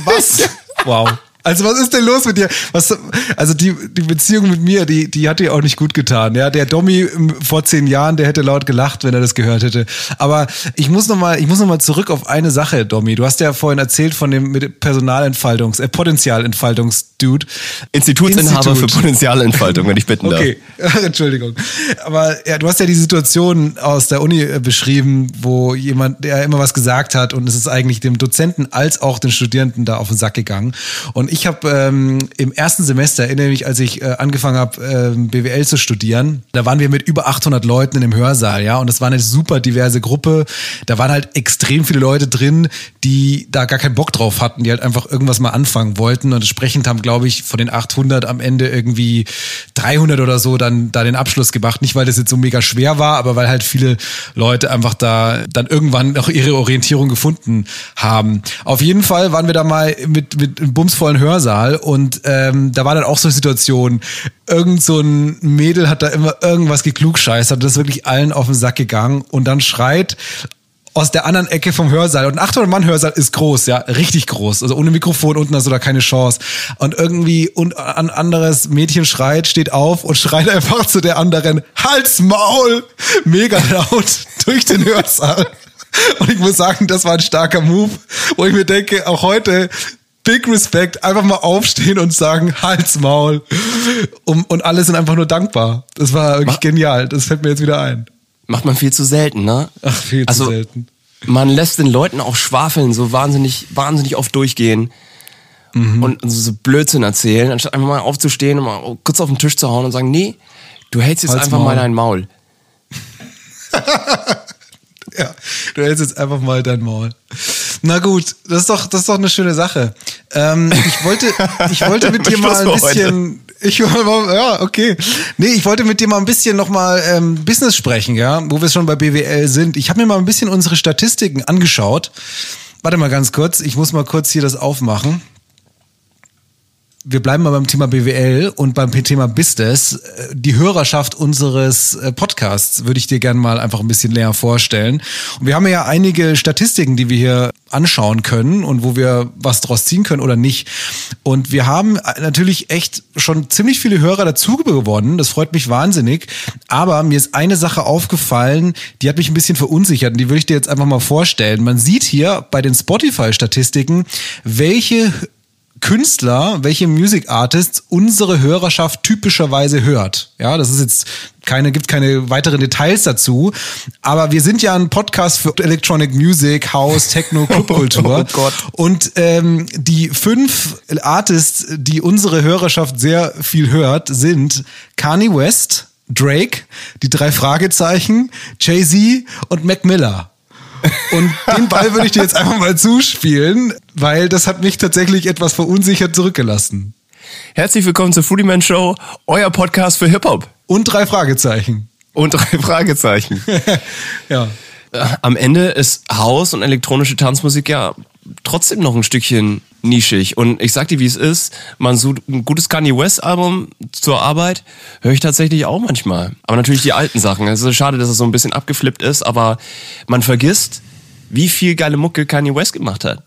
Was? Wow. Also was ist denn los mit dir? Was, also die, die Beziehung mit mir, die, die hat dir auch nicht gut getan. Ja, der Domi ähm, vor zehn Jahren, der hätte laut gelacht, wenn er das gehört hätte. Aber ich muss noch mal, ich muss noch mal zurück auf eine Sache, Domi. Du hast ja vorhin erzählt von dem mit Personalentfaltungs, äh, Potenzialentfaltungs-Dude. Institutsinhaber Institut. für Potenzialentfaltung, wenn ich bitten darf. Okay, Entschuldigung. Aber ja, du hast ja die Situation aus der Uni äh, beschrieben, wo jemand, der immer was gesagt hat und es ist eigentlich dem Dozenten als auch den Studierenden da auf den Sack gegangen. Und ich habe ähm, im ersten Semester, erinnere mich, als ich äh, angefangen habe, ähm, BWL zu studieren, da waren wir mit über 800 Leuten in dem Hörsaal, ja, und das war eine super diverse Gruppe. Da waren halt extrem viele Leute drin, die da gar keinen Bock drauf hatten, die halt einfach irgendwas mal anfangen wollten und entsprechend haben, glaube ich, von den 800 am Ende irgendwie 300 oder so dann da den Abschluss gemacht. Nicht, weil das jetzt so mega schwer war, aber weil halt viele Leute einfach da dann irgendwann noch ihre Orientierung gefunden haben. Auf jeden Fall waren wir da mal mit, mit bumsvollen Hörsaal und ähm, da war dann auch so eine Situation, irgend so ein Mädel hat da immer irgendwas geklugscheißert, das ist wirklich allen auf den Sack gegangen und dann schreit aus der anderen Ecke vom Hörsaal. Und ein 800-Mann-Hörsaal ist groß, ja, richtig groß. Also ohne Mikrofon unten hast du da keine Chance. Und irgendwie und ein anderes Mädchen schreit, steht auf und schreit einfach zu der anderen, Hals, Maul! Mega laut durch den Hörsaal. Und ich muss sagen, das war ein starker Move, wo ich mir denke, auch heute, Big Respect, einfach mal aufstehen und sagen, Hals, Maul. Um, und alle sind einfach nur dankbar. Das war wirklich Ma- genial. Das fällt mir jetzt wieder ein. Macht man viel zu selten, ne? Ach, viel zu also, selten. Man lässt den Leuten auch schwafeln, so wahnsinnig, wahnsinnig oft durchgehen. Mhm. Und so Blödsinn erzählen, anstatt einfach mal aufzustehen und mal kurz auf den Tisch zu hauen und sagen, nee, du hältst jetzt Halt's einfach Maul. mal dein Maul. Ja, du hältst jetzt einfach mal dein Maul. Na gut, das ist doch, das ist doch eine schöne Sache. Ähm, ich wollte, ich wollte mit dir mal ein bisschen, ich ja, okay. Nee, ich wollte mit dir mal ein bisschen nochmal ähm, Business sprechen, ja, wo wir schon bei BWL sind. Ich habe mir mal ein bisschen unsere Statistiken angeschaut. Warte mal ganz kurz, ich muss mal kurz hier das aufmachen wir bleiben mal beim Thema BWL und beim Thema Business. Äh, Die Hörerschaft unseres äh, Podcasts würde ich dir gerne mal einfach ein bisschen näher vorstellen. Und wir haben ja einige Statistiken, die wir hier anschauen können und wo wir was draus ziehen können oder nicht. Und wir haben äh, natürlich echt schon ziemlich viele Hörer dazu gewonnen. Das freut mich wahnsinnig. Aber mir ist eine Sache aufgefallen, die hat mich ein bisschen verunsichert und die würde ich dir jetzt einfach mal vorstellen. Man sieht hier bei den Spotify-Statistiken, welche Künstler, welche Music Artists unsere Hörerschaft typischerweise hört. Ja, das ist jetzt keine, gibt keine weiteren Details dazu. Aber wir sind ja ein Podcast für Electronic Music, House, Techno, Clubkultur. Oh Gott. Und ähm, die fünf Artists, die unsere Hörerschaft sehr viel hört, sind Kanye West, Drake, die drei Fragezeichen, Jay-Z und Mac Miller. Und den Ball würde ich dir jetzt einfach mal zuspielen, weil das hat mich tatsächlich etwas verunsichert zurückgelassen. Herzlich willkommen zur Foodie Man Show, euer Podcast für Hip-Hop. Und drei Fragezeichen. Und drei Fragezeichen. Ja. Äh, Am Ende ist House und elektronische Tanzmusik ja trotzdem noch ein Stückchen nischig. Und ich sag dir, wie es ist, man sucht ein gutes Kanye West Album zur Arbeit, höre ich tatsächlich auch manchmal. Aber natürlich die alten Sachen. Es ist schade, dass es so ein bisschen abgeflippt ist, aber man vergisst, wie viel geile Mucke Kanye West gemacht hat.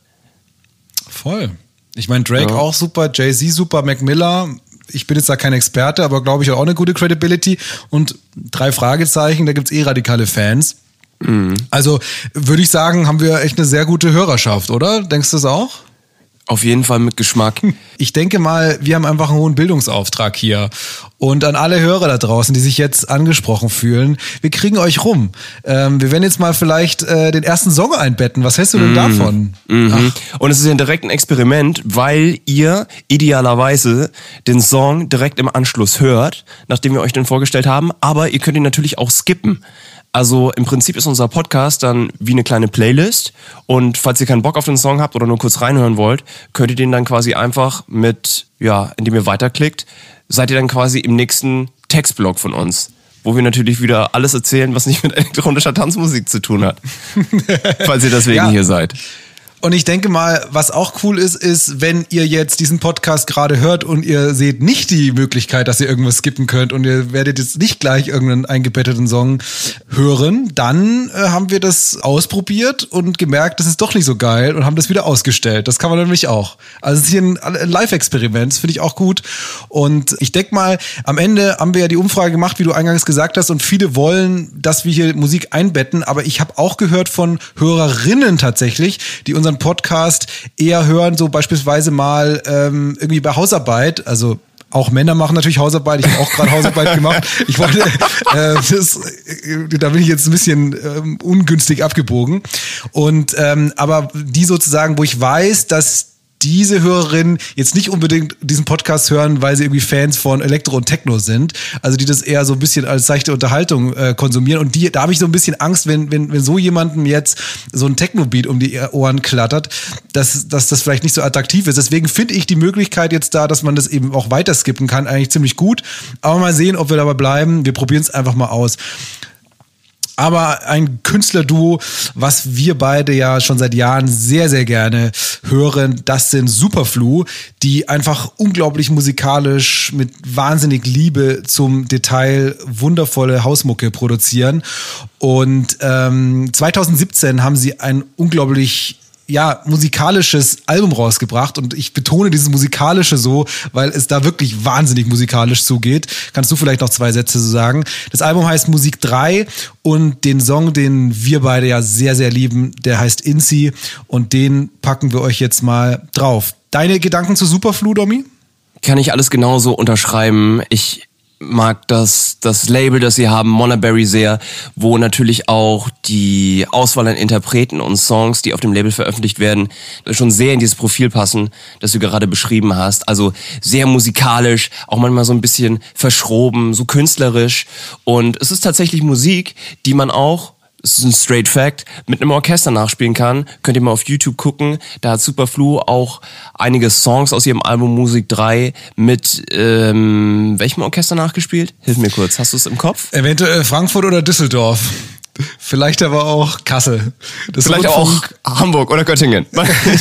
Voll. Ich meine, Drake Ja. auch super, Jay-Z super, Mac Miller. Ich bin jetzt da kein Experte, aber glaube ich auch eine gute Credibility. Und drei Fragezeichen, da gibt's eh radikale Fans. Also würde ich sagen, haben wir echt eine sehr gute Hörerschaft, oder? Denkst du es auch? Auf jeden Fall mit Geschmack. Ich denke mal, wir haben einfach einen hohen Bildungsauftrag hier. Und an alle Hörer da draußen, die sich jetzt angesprochen fühlen, wir kriegen euch rum. Ähm, wir werden jetzt mal vielleicht äh, den ersten Song einbetten. Was hältst du denn davon? Mhm. Und es ist ja direkt ein Experiment, weil ihr idealerweise den Song direkt im Anschluss hört, nachdem wir euch den vorgestellt haben. Aber ihr könnt ihn natürlich auch skippen. Also im Prinzip ist unser Podcast dann wie eine kleine Playlist. Und falls ihr keinen Bock auf den Song habt oder nur kurz reinhören wollt, könnt ihr den dann quasi einfach mit, ja, indem ihr weiterklickt, seid ihr dann quasi im nächsten Textblock von uns. Wo wir natürlich wieder alles erzählen, was nicht mit elektronischer Tanzmusik zu tun hat. falls ihr deswegen Ja. hier seid. Und ich denke mal, was auch cool ist, ist, wenn ihr jetzt diesen Podcast gerade hört und ihr seht nicht die Möglichkeit, dass ihr irgendwas skippen könnt und ihr werdet jetzt nicht gleich irgendeinen eingebetteten Song hören, dann äh, haben wir das ausprobiert und gemerkt, das ist doch nicht so geil und haben das wieder ausgestellt. Das kann man nämlich auch. Also es ist hier ein, Live-Experiment, das finde ich auch gut. Und ich denke mal, am Ende haben wir ja die Umfrage gemacht, wie du eingangs gesagt hast, und viele wollen, dass wir hier Musik einbetten, aber ich habe auch gehört von Hörerinnen tatsächlich, die unseren Podcast eher hören, so beispielsweise mal ähm, irgendwie bei Hausarbeit, also auch Männer machen natürlich Hausarbeit. Ich habe auch gerade Hausarbeit gemacht. Ich wollte, äh, das, äh, da bin ich jetzt ein bisschen ähm, ungünstig abgebogen. Und ähm, aber die sozusagen, wo ich weiß, dass diese Hörerinnen jetzt nicht unbedingt diesen Podcast hören, weil sie irgendwie Fans von Elektro und Techno sind, also die das eher so ein bisschen als seichte Unterhaltung äh, konsumieren und die, da habe ich so ein bisschen Angst, wenn, wenn, wenn so jemandem jetzt so ein Techno-Beat um die Ohren klattert, dass, dass das vielleicht nicht so attraktiv ist. Deswegen finde ich die Möglichkeit jetzt da, dass man das eben auch weiter skippen kann, eigentlich ziemlich gut. Aber mal sehen, ob wir dabei bleiben. Wir probieren es einfach mal aus aber ein Künstlerduo, was wir beide ja schon seit Jahren sehr, sehr gerne hören, das sind Superflu, die einfach unglaublich musikalisch mit wahnsinnig Liebe zum Detail wundervolle Hausmucke produzieren. Und ähm, 2017 haben sie ein unglaublich ja, musikalisches Album rausgebracht und ich betone dieses musikalische so, weil es da wirklich wahnsinnig musikalisch zugeht. Kannst du vielleicht noch zwei Sätze so sagen? Das Album heißt Musik 3 und den Song, den wir beide ja sehr, sehr lieben, der heißt Insi und den packen wir euch jetzt mal drauf. Deine Gedanken zu Superflu, Domi? Kann ich alles genauso unterschreiben. Ich mag das, das Label, das sie haben, Monaberry sehr, wo natürlich auch die Auswahl an Interpreten und Songs, die auf dem Label veröffentlicht werden, schon sehr in dieses Profil passen, das du gerade beschrieben hast. Also sehr musikalisch, auch manchmal so ein bisschen verschroben, so künstlerisch. Und es ist tatsächlich Musik, die man auch das ist ein straight fact, mit einem Orchester nachspielen kann. Könnt ihr mal auf YouTube gucken. Da hat Superflu auch einige Songs aus ihrem Album Musik 3 mit ähm, welchem Orchester nachgespielt? Hilf mir kurz, hast du es im Kopf? Eventuell Frankfurt oder Düsseldorf. Vielleicht aber auch Kassel. Das Vielleicht auch Hamburg oder Göttingen.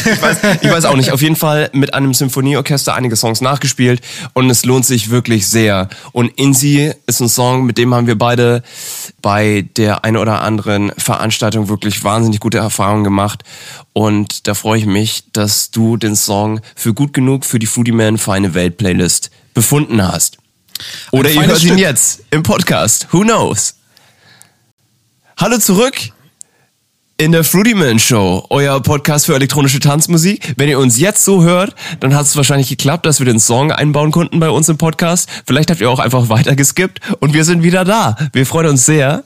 Ich weiß, ich weiß auch nicht. Auf jeden Fall mit einem Symphonieorchester einige Songs nachgespielt und es lohnt sich wirklich sehr. Und Insi ist ein Song, mit dem haben wir beide bei der ein oder anderen Veranstaltung wirklich wahnsinnig gute Erfahrungen gemacht. Und da freue ich mich, dass du den Song für gut genug für die Foodie Man Feine Welt Playlist befunden hast. Oder ihr hört ihn Stück. jetzt im Podcast. Who knows? Hallo zurück in der Fruity Man Show, euer Podcast für elektronische Tanzmusik. Wenn ihr uns jetzt so hört, dann hat es wahrscheinlich geklappt, dass wir den Song einbauen konnten bei uns im Podcast. Vielleicht habt ihr auch einfach weiter geskippt und wir sind wieder da. Wir freuen uns sehr.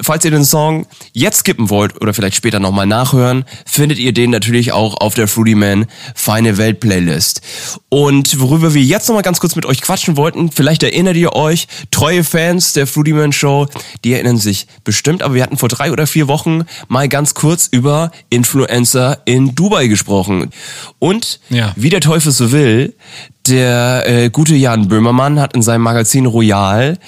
Falls ihr den Song jetzt skippen wollt oder vielleicht später nochmal nachhören, findet ihr den natürlich auch auf der Fruity Man Feine Welt Playlist. Und worüber wir jetzt nochmal ganz kurz mit euch quatschen wollten, vielleicht erinnert ihr euch, treue Fans der Fruity Man Show, die erinnern sich bestimmt, aber wir hatten vor drei oder vier Wochen mal ganz kurz über Influencer in Dubai gesprochen. Und Ja. wie der Teufel so will, der äh, gute Jan Böhmermann hat in seinem Magazin Royal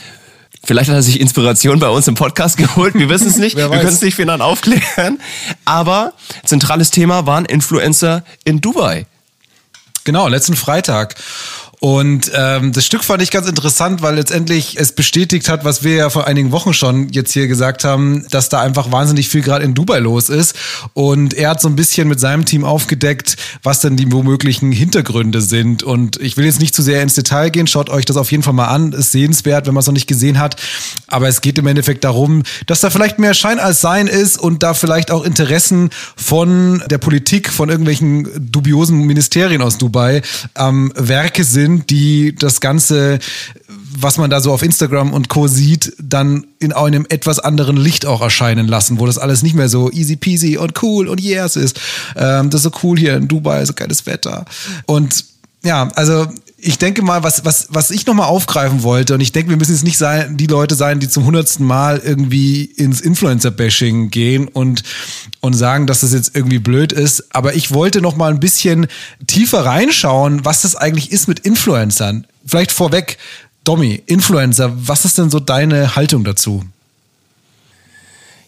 Vielleicht hat er sich Inspiration bei uns im Podcast geholt, wir wissen es nicht, wir können es nicht final aufklären. Aber zentrales Thema waren Influencer in Dubai. Genau, letzten Freitag. Und ähm, das Stück fand ich ganz interessant, weil letztendlich es bestätigt hat, was wir ja vor einigen Wochen schon jetzt hier gesagt haben, dass da einfach wahnsinnig viel gerade in Dubai los ist. Und er hat so ein bisschen mit seinem Team aufgedeckt, was denn die womöglichen Hintergründe sind. Und ich will jetzt nicht zu sehr ins Detail gehen, schaut euch das auf jeden Fall mal an, ist sehenswert, wenn man es noch nicht gesehen hat. Aber es geht im Endeffekt darum, dass da vielleicht mehr Schein als Sein ist und da vielleicht auch Interessen von der Politik, von irgendwelchen dubiosen Ministerien aus Dubai ähm, Werke sind, die das Ganze was man da so auf Instagram und Co. sieht, dann in einem etwas anderen Licht auch erscheinen lassen, wo das alles nicht mehr so easy peasy und cool und yes ist. Ähm, das ist so cool hier in Dubai, so geiles Wetter. Und ja, also ich denke mal, was, was, was ich nochmal aufgreifen wollte, und ich denke, wir müssen jetzt nicht sein, die Leute sein, die zum hundertsten Mal irgendwie ins Influencer-Bashing gehen und, und sagen, dass das jetzt irgendwie blöd ist. Aber ich wollte nochmal ein bisschen tiefer reinschauen, was das eigentlich ist mit Influencern. Vielleicht vorweg, Domi, Influencer, was ist denn so deine Haltung dazu?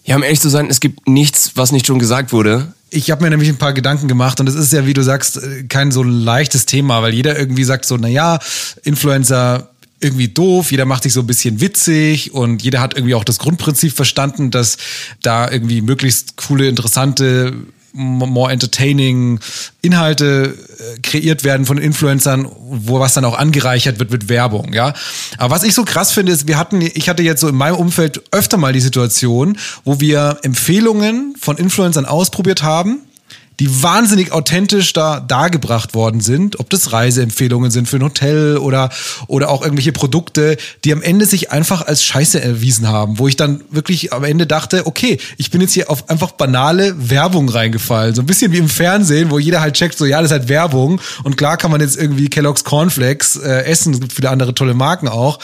Ja, um ehrlich zu sein, es gibt nichts, was nicht schon gesagt wurde. Ich habe mir nämlich ein paar Gedanken gemacht und es ist ja, wie du sagst, kein so leichtes Thema, weil jeder irgendwie sagt so, na ja, Influencer irgendwie doof, jeder macht sich so ein bisschen witzig und jeder hat irgendwie auch das Grundprinzip verstanden, dass da irgendwie möglichst coole, interessante more entertaining Inhalte äh, kreiert werden von Influencern, wo was dann auch angereichert wird mit Werbung, ja. Aber was ich so krass finde, ist, wir hatten, ich hatte jetzt so in meinem Umfeld öfter mal die Situation, wo wir Empfehlungen von Influencern ausprobiert haben die wahnsinnig authentisch da dargebracht worden sind, ob das Reiseempfehlungen sind für ein Hotel oder, oder auch irgendwelche Produkte, die am Ende sich einfach als Scheiße erwiesen haben, wo ich dann wirklich am Ende dachte, okay, ich bin jetzt hier auf einfach banale Werbung reingefallen. So ein bisschen wie im Fernsehen, wo jeder halt checkt, so ja, das ist halt Werbung. Und klar kann man jetzt irgendwie Kellogg's Cornflakes äh, essen, es gibt viele andere tolle Marken auch,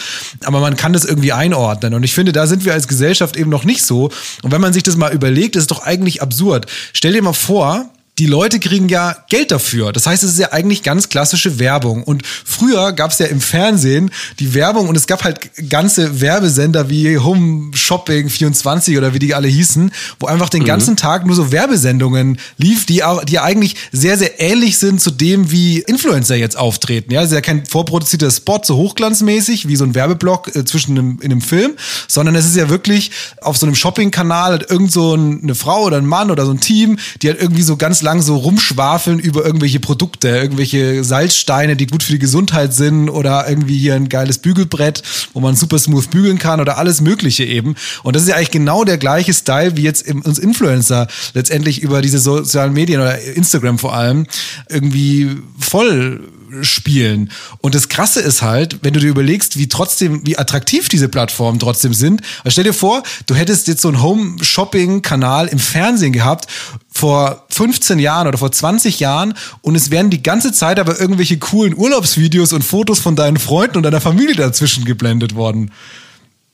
aber man kann das irgendwie einordnen. Und ich finde, da sind wir als Gesellschaft eben noch nicht so. Und wenn man sich das mal überlegt, ist es doch eigentlich absurd. Stell dir mal vor, die Leute kriegen ja Geld dafür. Das heißt, es ist ja eigentlich ganz klassische Werbung. Und früher gab es ja im Fernsehen die Werbung und es gab halt ganze Werbesender wie Home Shopping 24 oder wie die alle hießen, wo einfach den mhm. ganzen Tag nur so Werbesendungen lief, die auch, die eigentlich sehr, sehr ähnlich sind zu dem, wie Influencer jetzt auftreten. Ja, es ist ja kein vorproduzierter Spot, so hochglanzmäßig, wie so ein Werbeblock äh, zwischen einem, in einem Film, sondern es ist ja wirklich auf so einem Shopping-Kanal hat irgend so eine Frau oder ein Mann oder so ein Team, die halt irgendwie so ganz lang so rumschwafeln über irgendwelche Produkte, irgendwelche Salzsteine, die gut für die Gesundheit sind oder irgendwie hier ein geiles Bügelbrett, wo man super smooth bügeln kann oder alles Mögliche eben. Und das ist ja eigentlich genau der gleiche Style, wie jetzt uns Influencer letztendlich über diese sozialen Medien oder Instagram vor allem irgendwie voll spielen. Und das Krasse ist halt, wenn du dir überlegst, wie trotzdem, wie attraktiv diese Plattformen trotzdem sind. Also stell dir vor, du hättest jetzt so einen Home-Shopping-Kanal im Fernsehen gehabt vor 15 Jahren oder vor 20 Jahren und es wären die ganze Zeit aber irgendwelche coolen Urlaubsvideos und Fotos von deinen Freunden und deiner Familie dazwischen geblendet worden.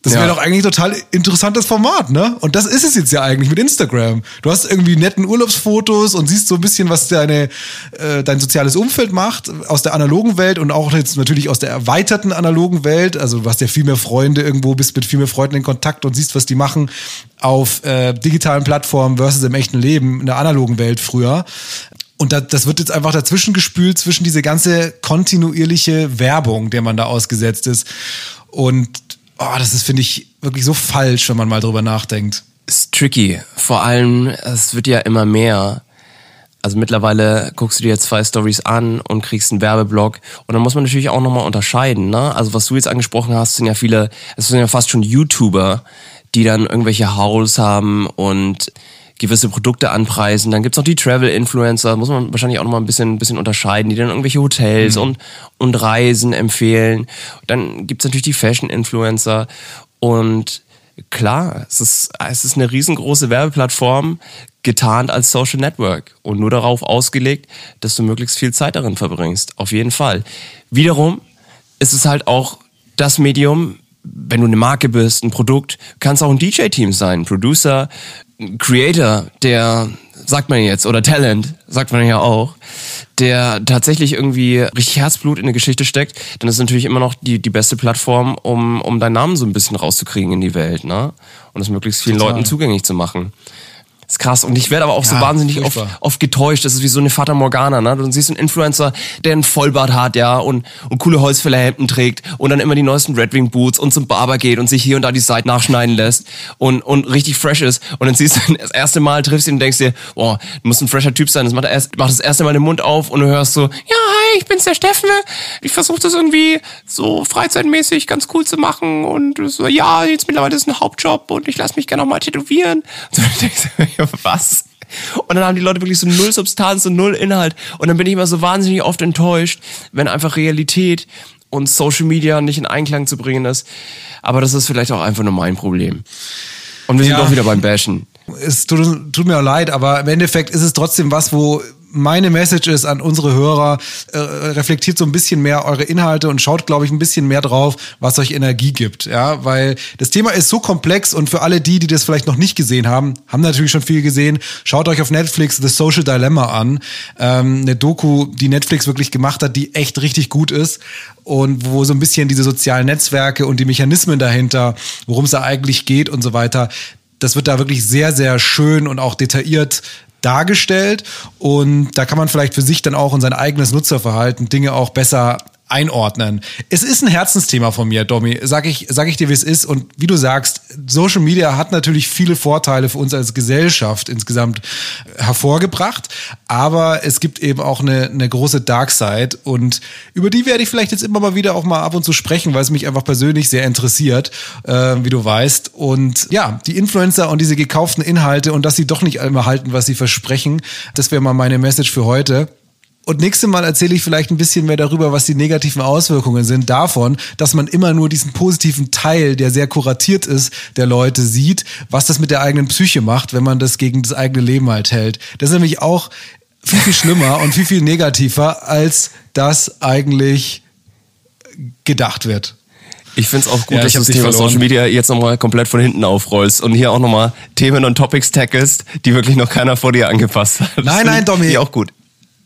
Das wäre ja. doch eigentlich ein total interessantes Format, ne? Und das ist es jetzt ja eigentlich mit Instagram. Du hast irgendwie netten Urlaubsfotos und siehst so ein bisschen, was deine, äh, dein soziales Umfeld macht aus der analogen Welt und auch jetzt natürlich aus der erweiterten analogen Welt. Also du hast ja viel mehr Freunde irgendwo, bist mit viel mehr Freunden in Kontakt und siehst, was die machen auf äh, digitalen Plattformen versus im echten Leben, in der analogen Welt früher. Und das, das wird jetzt einfach dazwischen gespült zwischen diese ganze kontinuierliche Werbung, der man da ausgesetzt ist. Und oh, das ist, finde ich, wirklich so falsch, wenn man mal drüber nachdenkt. Ist tricky. Vor allem, es wird ja immer mehr. Also mittlerweile guckst du dir zwei Stories an und kriegst einen Werbeblock. Und dann muss man natürlich auch nochmal unterscheiden. Ne? Also was du jetzt angesprochen hast, sind ja viele, es sind ja fast schon YouTuber, die dann irgendwelche Hauls haben und gewisse Produkte anpreisen. Dann gibt's noch die Travel-Influencer, muss man wahrscheinlich auch noch mal ein bisschen, ein bisschen unterscheiden, die dann irgendwelche Hotels mhm. und, und Reisen empfehlen. Dann gibt's natürlich die Fashion-Influencer und klar, es ist, es ist eine riesengroße Werbeplattform, getarnt als Social Network und nur darauf ausgelegt, dass du möglichst viel Zeit darin verbringst. Auf jeden Fall. Wiederum ist es halt auch das Medium, wenn du eine Marke bist, ein Produkt, kann es auch ein DJ-Team sein, Producer, Creator, der, sagt man jetzt, oder Talent, sagt man ja auch, der tatsächlich irgendwie richtig Herzblut in eine Geschichte steckt, dann ist natürlich immer noch die, die beste Plattform, um, um deinen Namen so ein bisschen rauszukriegen in die Welt, ne? Und es möglichst vielen Total. Leuten zugänglich zu machen. Das ist krass. Und ich werde aber auch so Ja, wahnsinnig oft, oft getäuscht. Das ist wie so eine Fata Morgana, ne? Du siehst einen Influencer, der einen Vollbart hat, ja, und, und coole Holzfällerhemden trägt und dann immer die neuesten Red Wing Boots und zum Barber geht und sich hier und da die Seiten nachschneiden lässt und, und richtig fresh ist. Und dann siehst du das erste Mal, triffst ihn und denkst dir, boah, du musst ein fresher Typ sein. Das macht er erst, macht das erste Mal den Mund auf und du hörst so, ja, hi, ich bin's der Steffen. Ich versuche das irgendwie so freizeitmäßig ganz cool zu machen und so, ja, jetzt mittlerweile ist es ein Hauptjob und ich lasse mich gerne auch mal tätowieren. So, dann denkst du, ja, was? Und dann haben die Leute wirklich so null Substanz und null Inhalt. Und dann bin ich immer so wahnsinnig oft enttäuscht, wenn einfach Realität und Social Media nicht in Einklang zu bringen ist. Aber das ist vielleicht auch einfach nur mein Problem. Und wir sind Ja. doch wieder beim Bashen. es tut, tut mir auch leid, aber im Endeffekt ist es trotzdem was, wo meine Message ist an unsere Hörer, äh, reflektiert so ein bisschen mehr eure Inhalte und schaut, glaube ich, ein bisschen mehr drauf, was euch Energie gibt. Ja, weil das Thema ist so komplex und für alle die, die das vielleicht noch nicht gesehen haben, haben natürlich schon viel gesehen. Schaut euch auf Netflix The Social Dilemma an. Ähm, eine Doku, die Netflix wirklich gemacht hat, die echt richtig gut ist und wo so ein bisschen diese sozialen Netzwerke und die Mechanismen dahinter, worum es da eigentlich geht und so weiter, das wird da wirklich sehr, sehr schön und auch detailliert dargestellt. Und da kann man vielleicht für sich dann auch in sein eigenes Nutzerverhalten Dinge auch besser einordnen. Es ist ein Herzensthema von mir, Domi. Sag ich, sag ich dir, wie es ist. Und wie du sagst, Social Media hat natürlich viele Vorteile für uns als Gesellschaft insgesamt hervorgebracht. Aber es gibt eben auch eine, eine große Dark Side. Und über die werde ich vielleicht jetzt immer mal wieder auch mal ab und zu sprechen, weil es mich einfach persönlich sehr interessiert, äh, wie du weißt. Und ja, die Influencer und diese gekauften Inhalte und dass sie doch nicht immer halten, was sie versprechen, das wäre mal meine Message für heute. Und nächstes Mal erzähle ich vielleicht ein bisschen mehr darüber, was die negativen Auswirkungen sind davon, dass man immer nur diesen positiven Teil, der sehr kuratiert ist, der Leute sieht, was das mit der eigenen Psyche macht, wenn man das gegen das eigene Leben halt hält. Das ist nämlich auch viel, viel schlimmer und viel, viel negativer, als das eigentlich gedacht wird. Ich find's auch gut, Ja, dass du das Thema verloren. Social Media jetzt nochmal komplett von hinten aufrollst und hier auch nochmal Themen und Topics tackelst, die wirklich noch keiner vor dir angepasst hat. Nein, nein, find ich auch gut.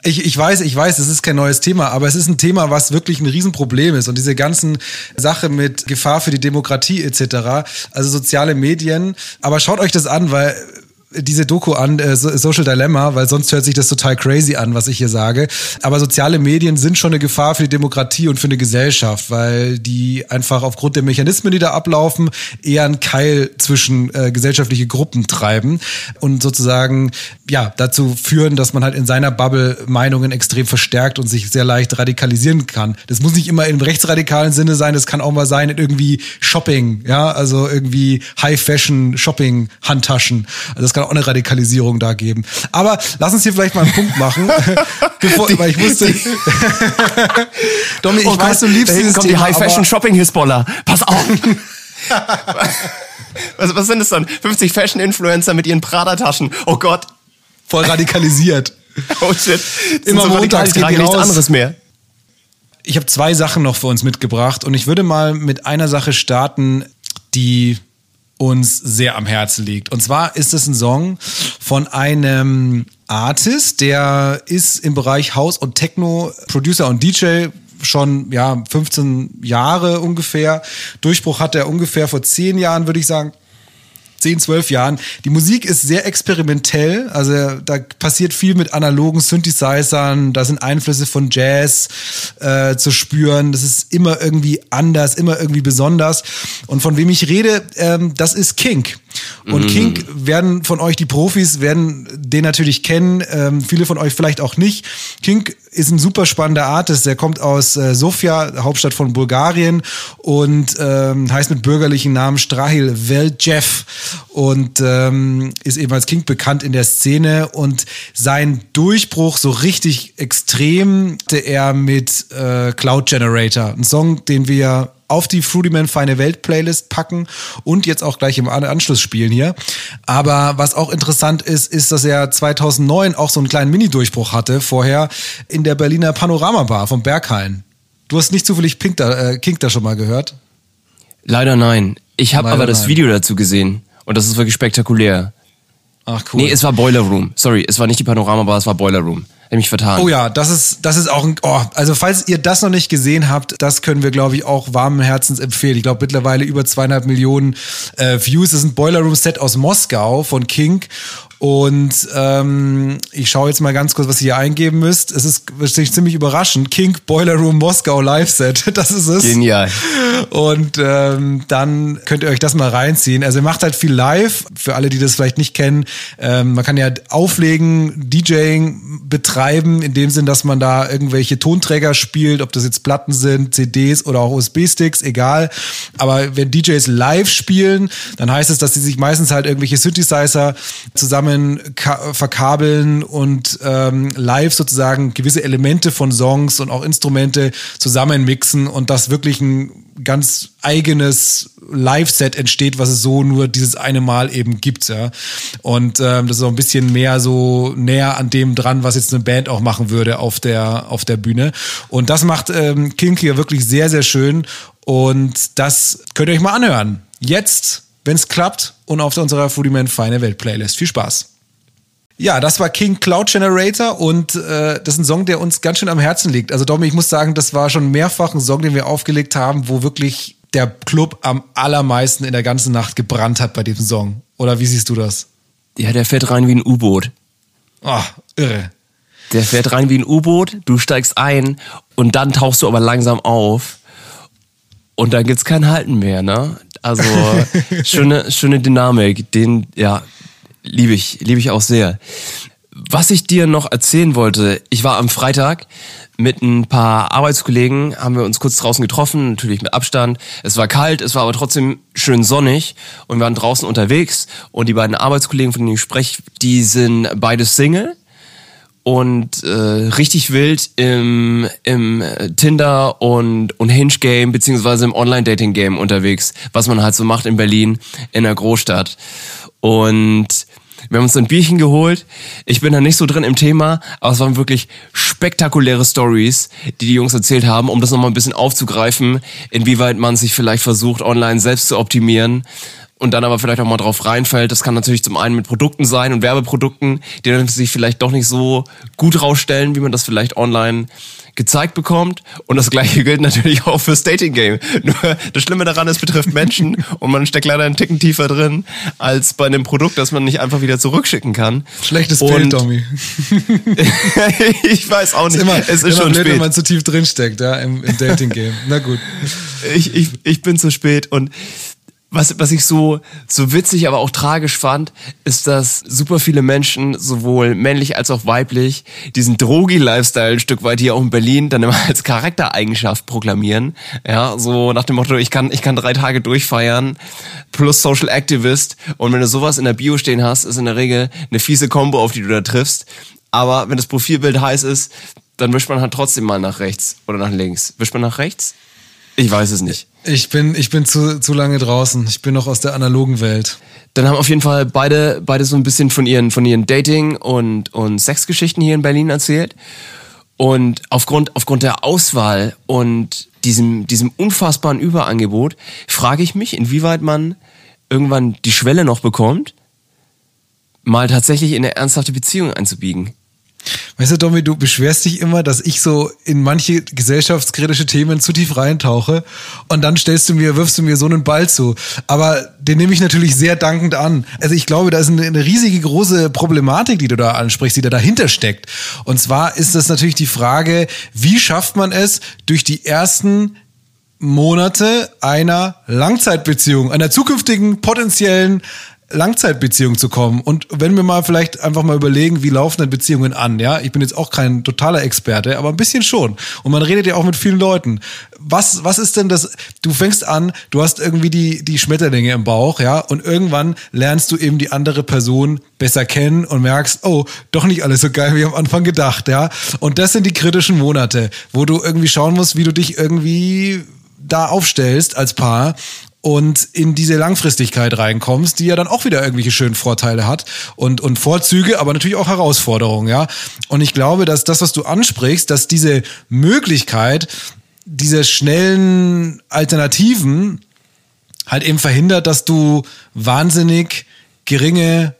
Ich, ich weiß, ich weiß, es ist kein neues Thema, aber es ist ein Thema, was wirklich ein Riesenproblem ist. Und diese ganzen Sache mit Gefahr für die Demokratie etc., also soziale Medien. Aber schaut euch das an, weil diese Doku an, äh, So- Social Dilemma, weil sonst hört sich das total crazy an, was ich hier sage. Aber soziale Medien sind schon eine Gefahr für die Demokratie und für eine Gesellschaft, weil die einfach aufgrund der Mechanismen, die da ablaufen, eher einen Keil zwischen äh, gesellschaftliche Gruppen treiben und sozusagen ja dazu führen, dass man halt in seiner Bubble Meinungen extrem verstärkt und sich sehr leicht radikalisieren kann. Das muss nicht immer im rechtsradikalen Sinne sein, das kann auch mal sein in irgendwie Shopping, ja, also irgendwie High Fashion Shopping Handtaschen. Also das kann auch eine Radikalisierung da geben. Aber lass uns hier vielleicht mal einen Punkt machen, bevor, weil ich wusste, Domi, ich Oh weiß, du liebst dieses kommt Thema, die High Fashion Shopping Hisbollah. Pass auf. was, was sind das dann? 50 Fashion Influencer mit ihren Prada Taschen. Oh Gott. voll radikalisiert. Oh shit. Sind Immer radikal, montags die geht die nichts anderes mehr. Ich habe zwei Sachen noch für uns mitgebracht und ich würde mal mit einer Sache starten, die uns sehr am Herzen liegt. Und zwar ist es ein Song von einem Artist, der ist im Bereich House und Techno Producer und DJ schon ja 15 Jahre ungefähr. Durchbruch hat er ungefähr vor 10 Jahren, würde ich sagen. 10, 12 Jahren. Die Musik ist sehr experimentell, also da passiert viel mit analogen Synthesizern, da sind Einflüsse von Jazz äh, zu spüren, das ist immer irgendwie anders, immer irgendwie besonders. Und von wem ich rede, ähm, das ist Kink. Und Kink werden von euch, die Profis, werden den natürlich kennen, ähm, viele von euch vielleicht auch nicht. Kink ist ein super spannender Artist, der kommt aus äh, Sofia, Hauptstadt von Bulgarien und ähm, heißt mit bürgerlichen Namen Strahil Veljev und ähm, ist eben als King bekannt in der Szene und sein Durchbruch so richtig extrem hatte er mit äh, Cloud Generator, ein Song, den wir auf die Fruity Man Feine Welt Playlist packen und jetzt auch gleich im An- Anschluss spielen hier. Aber was auch interessant ist, ist, dass er 2009 auch so einen kleinen Mini-Durchbruch hatte vorher in der Berliner Panorama Bar vom Berghain. Du hast nicht zufällig Pink da, äh, Kink da schon mal gehört? Leider nein. Ich habe aber das nein. Video dazu gesehen. Und das ist wirklich spektakulär. Ach cool. Nee, es war Boiler Room. Sorry, es war nicht die Panorama Bar, es war Boiler Room. Mich vertan. Oh ja, das ist, das ist auch ein, oh, also falls ihr das noch nicht gesehen habt, das können wir, glaube ich, auch warmen Herzens empfehlen. Ich glaube mittlerweile über zweieinhalb Millionen äh, Views. Das ist ein Boiler Room Set aus Moskau von King. Und ähm, ich schaue jetzt mal ganz kurz, was ihr hier eingeben müsst. Es ist ziemlich überraschend. King Boiler Room Moskau Live Set. Das ist es. Genial. Und ähm, dann könnt ihr euch das mal reinziehen. Also er macht halt viel live. Für alle, die das vielleicht nicht kennen, ähm, man kann ja auflegen, DJing betreiben, in dem Sinn, dass man da irgendwelche Tonträger spielt, ob das jetzt Platten sind, CDs oder auch USB-Sticks, egal. Aber wenn DJs live spielen, dann heißt es, dass sie sich meistens halt irgendwelche Synthesizer zusammen verkabeln und ähm, live sozusagen gewisse Elemente von Songs und auch Instrumente zusammenmixen und das wirklich ein ganz eigenes Live-Set entsteht, was es so nur dieses eine Mal eben gibt. Ja. Und ähm, das ist auch ein bisschen mehr so näher an dem dran, was jetzt eine Band auch machen würde auf der, auf der Bühne. Und das macht ähm, King hier wirklich sehr, sehr schön. Und das könnt ihr euch mal anhören. Jetzt, wenn es klappt und auf unserer Foodie Feine Welt Playlist. Viel Spaß. Ja, das war King Cloud Generator und äh, das ist ein Song, der uns ganz schön am Herzen liegt. Also Domi, ich muss sagen, das war schon mehrfach ein Song, den wir aufgelegt haben, wo wirklich der Club am allermeisten in der ganzen Nacht gebrannt hat bei diesem Song. Oder wie siehst du das? Ja, der fährt rein wie ein U-Boot. Oh, irre. Der fährt rein wie ein U-Boot, du steigst ein und dann tauchst du aber langsam auf und dann gibt's kein Halten mehr, ne? Also schöne, schöne Dynamik, den, ja, liebe ich, liebe ich auch sehr. Was ich dir noch erzählen wollte, ich war am Freitag mit ein paar Arbeitskollegen, haben wir uns kurz draußen getroffen, natürlich mit Abstand. Es war kalt, es war aber trotzdem schön sonnig und wir waren draußen unterwegs und die beiden Arbeitskollegen, von denen ich spreche, die sind beide Single und äh, richtig wild im, im Tinder und, und Hinge-Game beziehungsweise im Online-Dating-Game unterwegs, was man halt so macht in Berlin in der Großstadt. Und wir haben uns ein Bierchen geholt. Ich bin da nicht so drin im Thema, aber es waren wirklich spektakuläre Stories, die die Jungs erzählt haben, um das nochmal ein bisschen aufzugreifen, inwieweit man sich vielleicht versucht, online selbst zu optimieren und dann aber vielleicht auch mal drauf reinfällt. Das kann natürlich zum einen mit Produkten sein und Werbeprodukten, die dann sich vielleicht doch nicht so gut rausstellen, wie man das vielleicht online gezeigt bekommt. Und das gleiche gilt natürlich auch fürs Dating Game. Nur das Schlimme daran, es betrifft Menschen und man steckt leider einen Ticken tiefer drin als bei einem Produkt, das man nicht einfach wieder zurückschicken kann. Schlechtes und Bild, Tommy. ich weiß auch nicht. Ist immer, es ist immer schon blöd, spät. wenn man zu tief drinsteckt, ja, im, im Dating Game. Na gut. Ich, ich, ich bin zu spät und was, was ich so, so witzig, aber auch tragisch fand, ist, dass super viele Menschen, sowohl männlich als auch weiblich, diesen Drogi-Lifestyle ein Stück weit hier auch in Berlin dann immer als Charaktereigenschaft proklamieren. Ja, so nach dem Motto, ich kann, ich kann drei Tage durchfeiern, plus Social Activist. Und wenn du sowas in der Bio stehen hast, ist in der Regel eine fiese Combo, auf die du da triffst. Aber wenn das Profilbild heiß ist, dann wischt man halt trotzdem mal nach rechts oder nach links. Wischt man nach rechts? Ich weiß es nicht. Ich bin, ich bin zu, zu lange draußen. Ich bin noch aus der analogen Welt. Dann haben auf jeden Fall beide, beide so ein bisschen von ihren, von ihren Dating- und, und Sexgeschichten hier in Berlin erzählt. Und aufgrund, aufgrund der Auswahl und diesem, diesem unfassbaren Überangebot frage ich mich, inwieweit man irgendwann die Schwelle noch bekommt, mal tatsächlich in eine ernsthafte Beziehung einzubiegen. Weißt du, Domi, du beschwerst dich immer, dass ich so in manche gesellschaftskritische Themen zu tief reintauche und dann stellst du mir, wirfst du mir so einen Ball zu. Aber den nehme ich natürlich sehr dankend an. Also ich glaube, da ist eine, eine riesige große Problematik, die du da ansprichst, die da dahinter steckt. Und zwar ist das natürlich die Frage, wie schafft man es, durch die ersten Monate einer Langzeitbeziehung, einer zukünftigen potenziellen Langzeitbeziehung zu kommen. Und wenn wir mal vielleicht einfach mal überlegen, wie laufen denn Beziehungen an, ja? Ich bin jetzt auch kein totaler Experte, aber ein bisschen schon. Und man redet ja auch mit vielen Leuten. Was, was ist denn das? Du fängst an, du hast irgendwie die, die Schmetterlinge im Bauch, ja? Und irgendwann lernst du eben die andere Person besser kennen und merkst, oh, doch nicht alles so geil wie am Anfang gedacht, ja? Und das sind die kritischen Monate, wo du irgendwie schauen musst, wie du dich irgendwie da aufstellst als Paar und in diese Langfristigkeit reinkommst, die ja dann auch wieder irgendwelche schönen Vorteile hat und, und Vorzüge, aber natürlich auch Herausforderungen, ja. Und ich glaube, dass das, was du ansprichst, dass diese Möglichkeit, diese schnellen Alternativen halt eben verhindert, dass du wahnsinnig geringe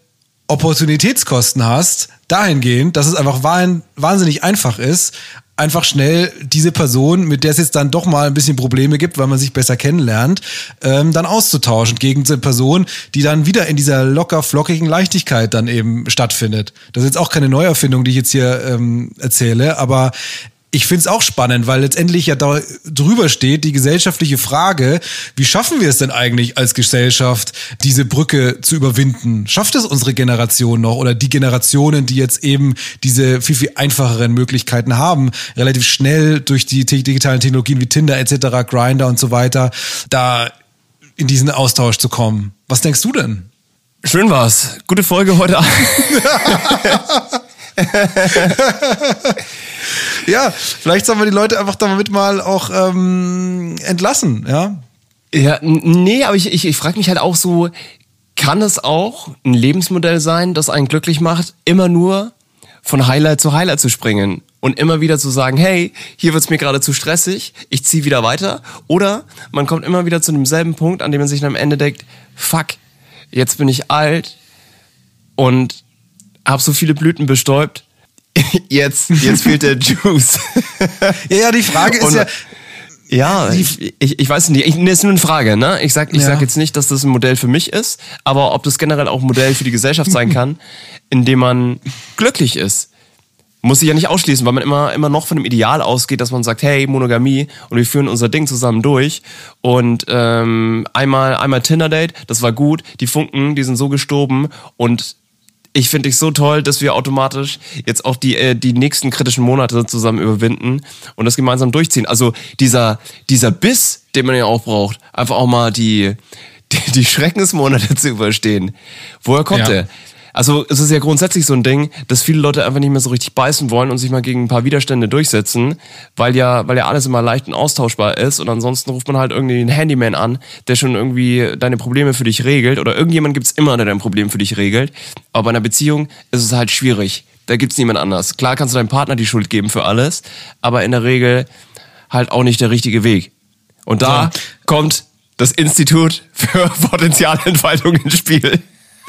Opportunitätskosten hast, dahingehend, dass es einfach wahnsinnig einfach ist, einfach schnell diese Person, mit der es jetzt dann doch mal ein bisschen Probleme gibt, weil man sich besser kennenlernt, ähm, dann auszutauschen gegen eine Person, die dann wieder in dieser locker flockigen Leichtigkeit dann eben stattfindet. Das ist jetzt auch keine Neuerfindung, die ich jetzt hier ähm, erzähle, aber ich finde es auch spannend, weil letztendlich ja da drüber steht die gesellschaftliche Frage, wie schaffen wir es denn eigentlich als Gesellschaft, diese Brücke zu überwinden? Schafft es unsere Generation noch oder die Generationen, die jetzt eben diese viel, viel einfacheren Möglichkeiten haben, relativ schnell durch die digitalen Technologien wie Tinder etc., Grinder und so weiter, da in diesen Austausch zu kommen? Was denkst du denn? Schön war's. Gute Folge heute. ja, vielleicht sollen wir die Leute einfach damit mal auch ähm, entlassen, ja? Ja, nee, aber ich, ich, ich frage mich halt auch so, kann es auch ein Lebensmodell sein, das einen glücklich macht, immer nur von Highlight zu Highlight zu springen und immer wieder zu sagen, hey, hier wird's mir gerade zu stressig, ich zieh wieder weiter. Oder man kommt immer wieder zu demselben Punkt, an dem man sich dann am Ende denkt, fuck, jetzt bin ich alt und hab so viele Blüten bestäubt, jetzt, jetzt fehlt der Juice. ja, ja, die Frage ist Und, ja. Ja, ich, ich, ich weiß nicht. Ich, nee, ist nur eine Frage, ne? Ich sag, ich Ja. sag jetzt nicht, dass das ein Modell für mich ist, aber ob das generell auch ein Modell für die Gesellschaft sein kann, in dem man glücklich ist. Muss ich ja nicht ausschließen, weil man immer, immer noch von dem Ideal ausgeht, dass man sagt, hey, Monogamie und wir führen unser Ding zusammen durch. Und ähm, einmal, einmal Tinder-Date, das war gut. Die Funken, die sind so gestorben und ich finde dich so toll, dass wir automatisch jetzt auch die, äh, die nächsten kritischen Monate zusammen überwinden und das gemeinsam durchziehen. Also dieser, dieser Biss, den man ja auch braucht, einfach auch mal die, die, die Schreckensmonate zu überstehen. Woher kommt Ja. der? Also es ist ja grundsätzlich so ein Ding, dass viele Leute einfach nicht mehr so richtig beißen wollen und sich mal gegen ein paar Widerstände durchsetzen, weil ja, weil ja alles immer leicht und austauschbar ist und ansonsten ruft man halt irgendwie einen Handyman an, der schon irgendwie deine Probleme für dich regelt oder irgendjemand gibt's immer, der dein Problem für dich regelt. Aber bei einer Beziehung ist es halt schwierig. Da gibt's niemand anders. Klar kannst du deinem Partner die Schuld geben für alles, aber in der Regel halt auch nicht der richtige Weg. Und da So. kommt das Institut für Potenzialentfaltung ins Spiel.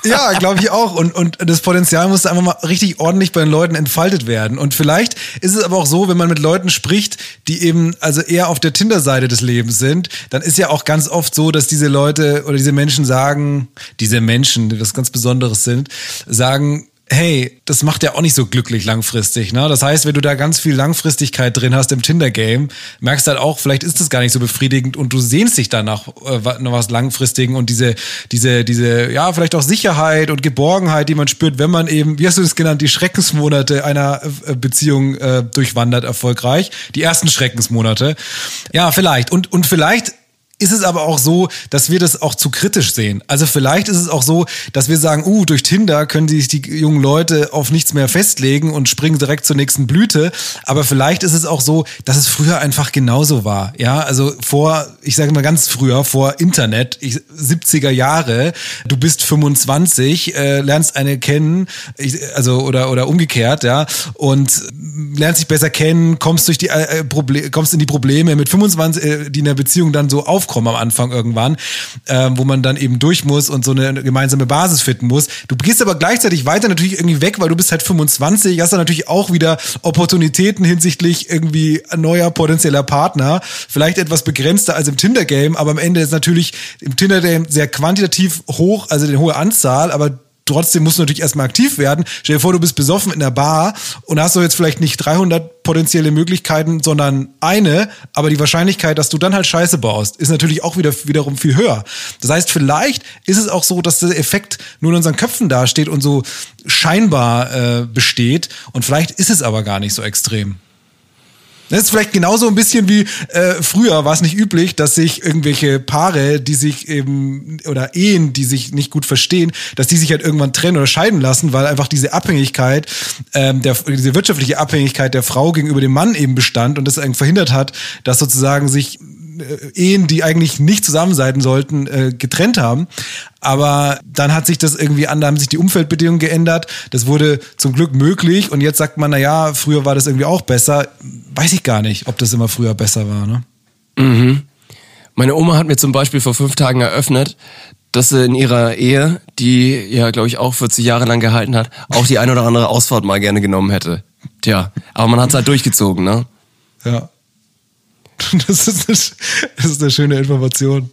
Ja, glaube ich auch. Und, und das Potenzial muss einfach mal richtig ordentlich bei den Leuten entfaltet werden. Und vielleicht ist es aber auch so, wenn man mit Leuten spricht, die eben also eher auf der Tinder-Seite des Lebens sind, dann ist ja auch ganz oft so, dass diese Leute oder diese Menschen sagen, diese Menschen, die was ganz Besonderes sind, sagen, hey, das macht ja auch nicht so glücklich langfristig. Ne? Das heißt, wenn du da ganz viel Langfristigkeit drin hast im Tinder-Game, merkst du halt auch, vielleicht ist das gar nicht so befriedigend und du sehnst dich danach äh, was Langfristigen und diese, diese, diese, ja, vielleicht auch Sicherheit und Geborgenheit, die man spürt, wenn man eben, wie hast du das genannt, die Schreckensmonate einer äh, Beziehung äh, durchwandert erfolgreich. Die ersten Schreckensmonate. Ja, vielleicht. Und, und vielleicht ist es aber auch so, dass wir das auch zu kritisch sehen. Also vielleicht ist es auch so, dass wir sagen, uh, durch Tinder können sich die jungen Leute auf nichts mehr festlegen und springen direkt zur nächsten Blüte. Aber vielleicht ist es auch so, dass es früher einfach genauso war. Ja, also vor, ich sage mal ganz früher, vor Internet, ich, 70er Jahre, du bist 25, äh, lernst eine kennen, ich, also oder oder umgekehrt, ja, und lernst dich besser kennen, kommst durch die äh, äh, kommst in die Probleme mit 25, äh, die in der Beziehung dann so aufkommen am Anfang irgendwann, ähm, wo man dann eben durch muss und so eine gemeinsame Basis finden muss. Du gehst aber gleichzeitig weiter natürlich irgendwie weg, weil du bist halt 25, hast dann natürlich auch wieder Opportunitäten hinsichtlich irgendwie neuer potenzieller Partner, vielleicht etwas begrenzter als im Tinder-Game, aber am Ende ist natürlich im Tinder-Game sehr quantitativ hoch, also eine hohe Anzahl, aber trotzdem musst du natürlich erstmal aktiv werden. Stell dir vor, du bist besoffen in der Bar und hast du jetzt vielleicht nicht 300 potenzielle Möglichkeiten, sondern eine, aber die Wahrscheinlichkeit, dass du dann halt Scheiße baust, ist natürlich auch wieder wiederum viel höher. Das heißt, vielleicht ist es auch so, dass der Effekt nur in unseren Köpfen dasteht und so scheinbar äh, besteht und vielleicht ist es aber gar nicht so extrem. Das ist vielleicht genauso ein bisschen wie äh, früher war es nicht üblich, dass sich irgendwelche Paare, die sich eben oder Ehen, die sich nicht gut verstehen, dass die sich halt irgendwann trennen oder scheiden lassen, weil einfach diese Abhängigkeit, ähm, der, diese wirtschaftliche Abhängigkeit der Frau gegenüber dem Mann eben bestand und das eigentlich verhindert hat, dass sozusagen sich Ehen, die eigentlich nicht zusammen sein sollten, äh, getrennt haben. Aber dann hat sich das irgendwie an, da haben sich die Umfeldbedingungen geändert. Das wurde zum Glück möglich. Und jetzt sagt man, na ja, früher war das irgendwie auch besser. Weiß ich gar nicht, ob das immer früher besser war. Ne? Meine Oma hat mir zum Beispiel vor fünf Tagen eröffnet, dass sie in ihrer Ehe, die ja, glaube ich, auch 40 Jahre lang gehalten hat, auch die ein oder andere Ausfahrt mal gerne genommen hätte. Tja, aber man hat es halt durchgezogen, ne? Ja. Das ist, eine, das ist eine schöne Information.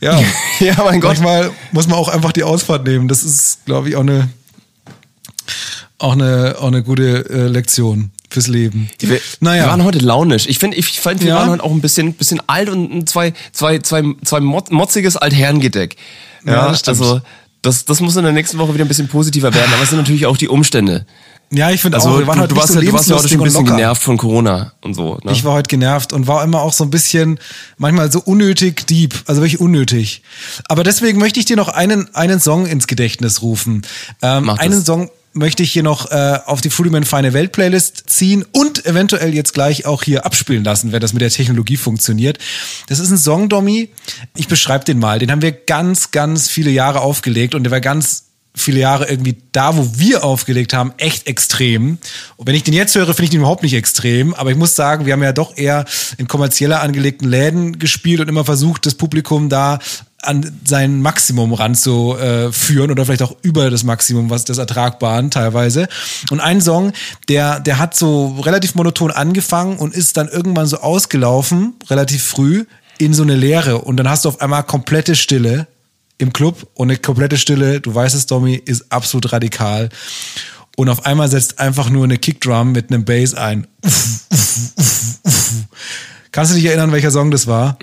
Ja, Ja, mein Gott. manchmal muss man auch einfach die Ausfahrt nehmen. Das ist, glaube ich, auch eine, auch eine, auch eine gute äh, Lektion fürs Leben. Wir, wir waren heute launisch. Ich finde, ich fand, wir Ja. waren heute auch ein bisschen, bisschen alt und ein zwei, zwei, zwei, zwei mot- motziges Altherrengedeck. Ja, Ja, das stimmt. also das, das muss in der nächsten Woche wieder ein bisschen positiver werden, aber es sind natürlich auch die Umstände. Ja, ich finde Also auch, wir du, waren heute du, warst, so ja, du warst ja heute schon ein bisschen genervt von Corona und so. Ne? Ich war heute genervt und war immer auch so ein bisschen, manchmal so unnötig deep, also wirklich unnötig. Aber deswegen möchte ich dir noch einen, einen Song ins Gedächtnis rufen. Ähm, Mach das. einen Song möchte ich hier noch äh, auf die Fruity Feine Welt Playlist ziehen und eventuell jetzt gleich auch hier abspielen lassen, wenn das mit der Technologie funktioniert. Das ist ein Song, Domi. Ich beschreibe den mal. Den haben wir ganz, ganz viele Jahre aufgelegt und der war ganz viele Jahre irgendwie da, wo wir aufgelegt haben, echt extrem. Und wenn ich den jetzt höre, finde ich den überhaupt nicht extrem. Aber ich muss sagen, wir haben ja doch eher in kommerzieller angelegten Läden gespielt und immer versucht, das Publikum da an sein Maximum ranzuführen führen oder vielleicht auch über das Maximum, was das Ertragbaren teilweise. Und ein Song, der, der hat so relativ monoton angefangen und ist dann irgendwann so ausgelaufen, relativ früh, in so eine Leere. Und dann hast du auf einmal komplette Stille im Club und eine komplette Stille, du weißt es, Domi, ist absolut radikal. Und auf einmal setzt einfach nur eine Kickdrum mit einem Bass ein. Kannst du dich erinnern, welcher Song das war?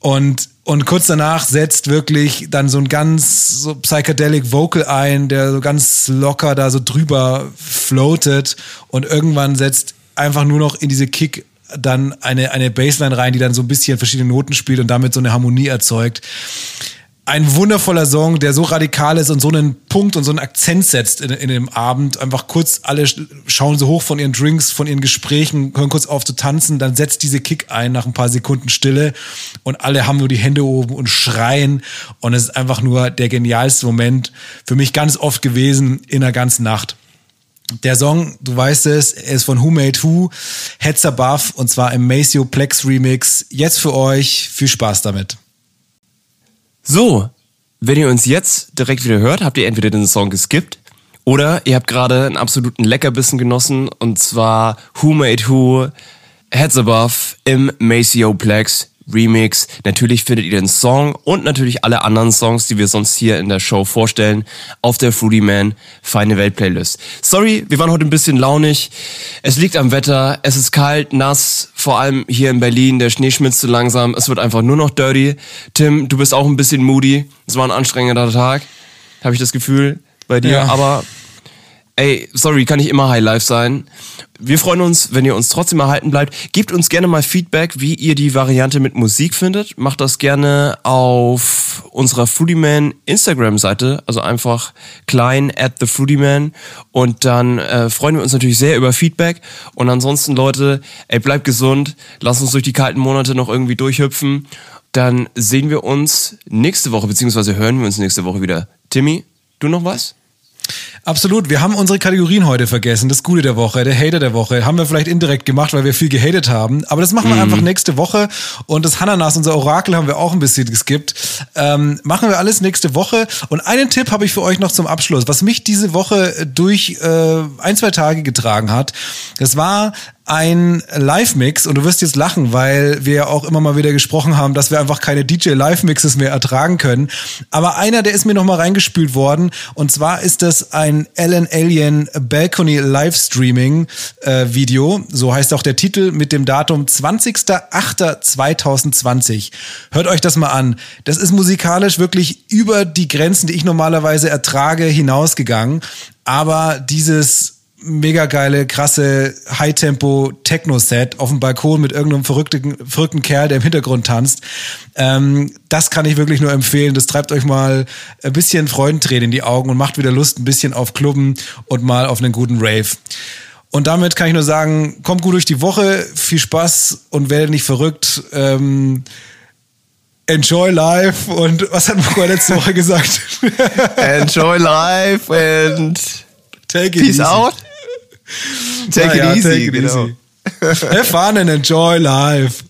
Und, und kurz danach setzt wirklich dann so ein ganz so psychedelic Vocal ein, der so ganz locker da so drüber floatet und irgendwann setzt einfach nur noch in diese Kick dann eine, eine Bassline rein, die dann so ein bisschen verschiedene Noten spielt und damit so eine Harmonie erzeugt ein wundervoller Song, der so radikal ist und so einen Punkt und so einen Akzent setzt in, in dem Abend. Einfach kurz, alle sch- schauen so hoch von ihren Drinks, von ihren Gesprächen, hören kurz auf zu tanzen, dann setzt diese Kick ein nach ein paar Sekunden Stille und alle haben nur die Hände oben und schreien und es ist einfach nur der genialste Moment für mich ganz oft gewesen in der ganzen Nacht. Der Song, du weißt es, ist von Who Made Who, Heads Above und zwar im Maceo Plex Remix. Jetzt für euch, viel Spaß damit. So, wenn ihr uns jetzt direkt wieder hört, habt ihr entweder den Song geskippt oder ihr habt gerade einen absoluten Leckerbissen genossen und zwar Who Made Who, Heads Above im Maceo Plex Remix. Natürlich findet ihr den Song und natürlich alle anderen Songs, die wir sonst hier in der Show vorstellen, auf der Fruity Man Feine Welt Playlist. Sorry, wir waren heute ein bisschen launig. Es liegt am Wetter, es ist kalt, nass, vor allem hier in Berlin, der Schnee schmilzt so langsam, es wird einfach nur noch dirty. Tim, du bist auch ein bisschen moody. Es war ein anstrengender Tag, habe ich das Gefühl bei dir, Ja. aber Ey, sorry, kann nicht immer Highlife sein. Wir freuen uns, wenn ihr uns trotzdem erhalten bleibt. Gebt uns gerne mal Feedback, wie ihr die Variante mit Musik findet. Macht das gerne auf unserer Fruityman Instagram-Seite, also einfach klein at the Fruityman. Und dann äh, freuen wir uns natürlich sehr über Feedback. Und ansonsten, Leute, ey, bleibt gesund. Lasst uns durch die kalten Monate noch irgendwie durchhüpfen. Dann sehen wir uns nächste Woche, beziehungsweise hören wir uns nächste Woche wieder. Timmy, du noch was? Absolut. Wir haben unsere Kategorien heute vergessen. Das Gute der Woche, der Hater der Woche. Haben wir vielleicht indirekt gemacht, weil wir viel gehatet haben. Aber das machen wir einfach nächste Woche. Und das Hananas, unser Orakel, haben wir auch ein bisschen geskippt. Ähm, machen wir alles nächste Woche. Und einen Tipp habe ich für euch noch zum Abschluss, was mich diese Woche durch äh, ein, zwei Tage getragen hat. Das war ein Live-Mix und du wirst jetzt lachen, weil wir ja auch immer mal wieder gesprochen haben, dass wir einfach keine DJ-Live-Mixes mehr ertragen können. Aber einer, der ist mir nochmal reingespült worden und zwar ist das ein Alan Alien Balcony Livestreaming äh, Video. So heißt auch der Titel mit dem Datum 20.08.2020. Hört euch das mal an. Das ist musikalisch wirklich über die Grenzen, die ich normalerweise ertrage, hinausgegangen. Aber dieses mega geile, krasse High-Tempo-Techno-Set auf dem Balkon mit irgendeinem verrückten, verrückten Kerl, der im Hintergrund tanzt. Ähm, das kann ich wirklich nur empfehlen. Das treibt euch mal ein bisschen Freudentränen in die Augen und macht wieder Lust ein bisschen auf Klubben und mal auf einen guten Rave. Und damit kann ich nur sagen, kommt gut durch die Woche, viel Spaß und werdet nicht verrückt. Ähm, enjoy life und was hat Marco letzte Woche gesagt? Enjoy life and Take it peace easy. out. Take Naja, it easy, take it genau. easy. Have fun and enjoy life.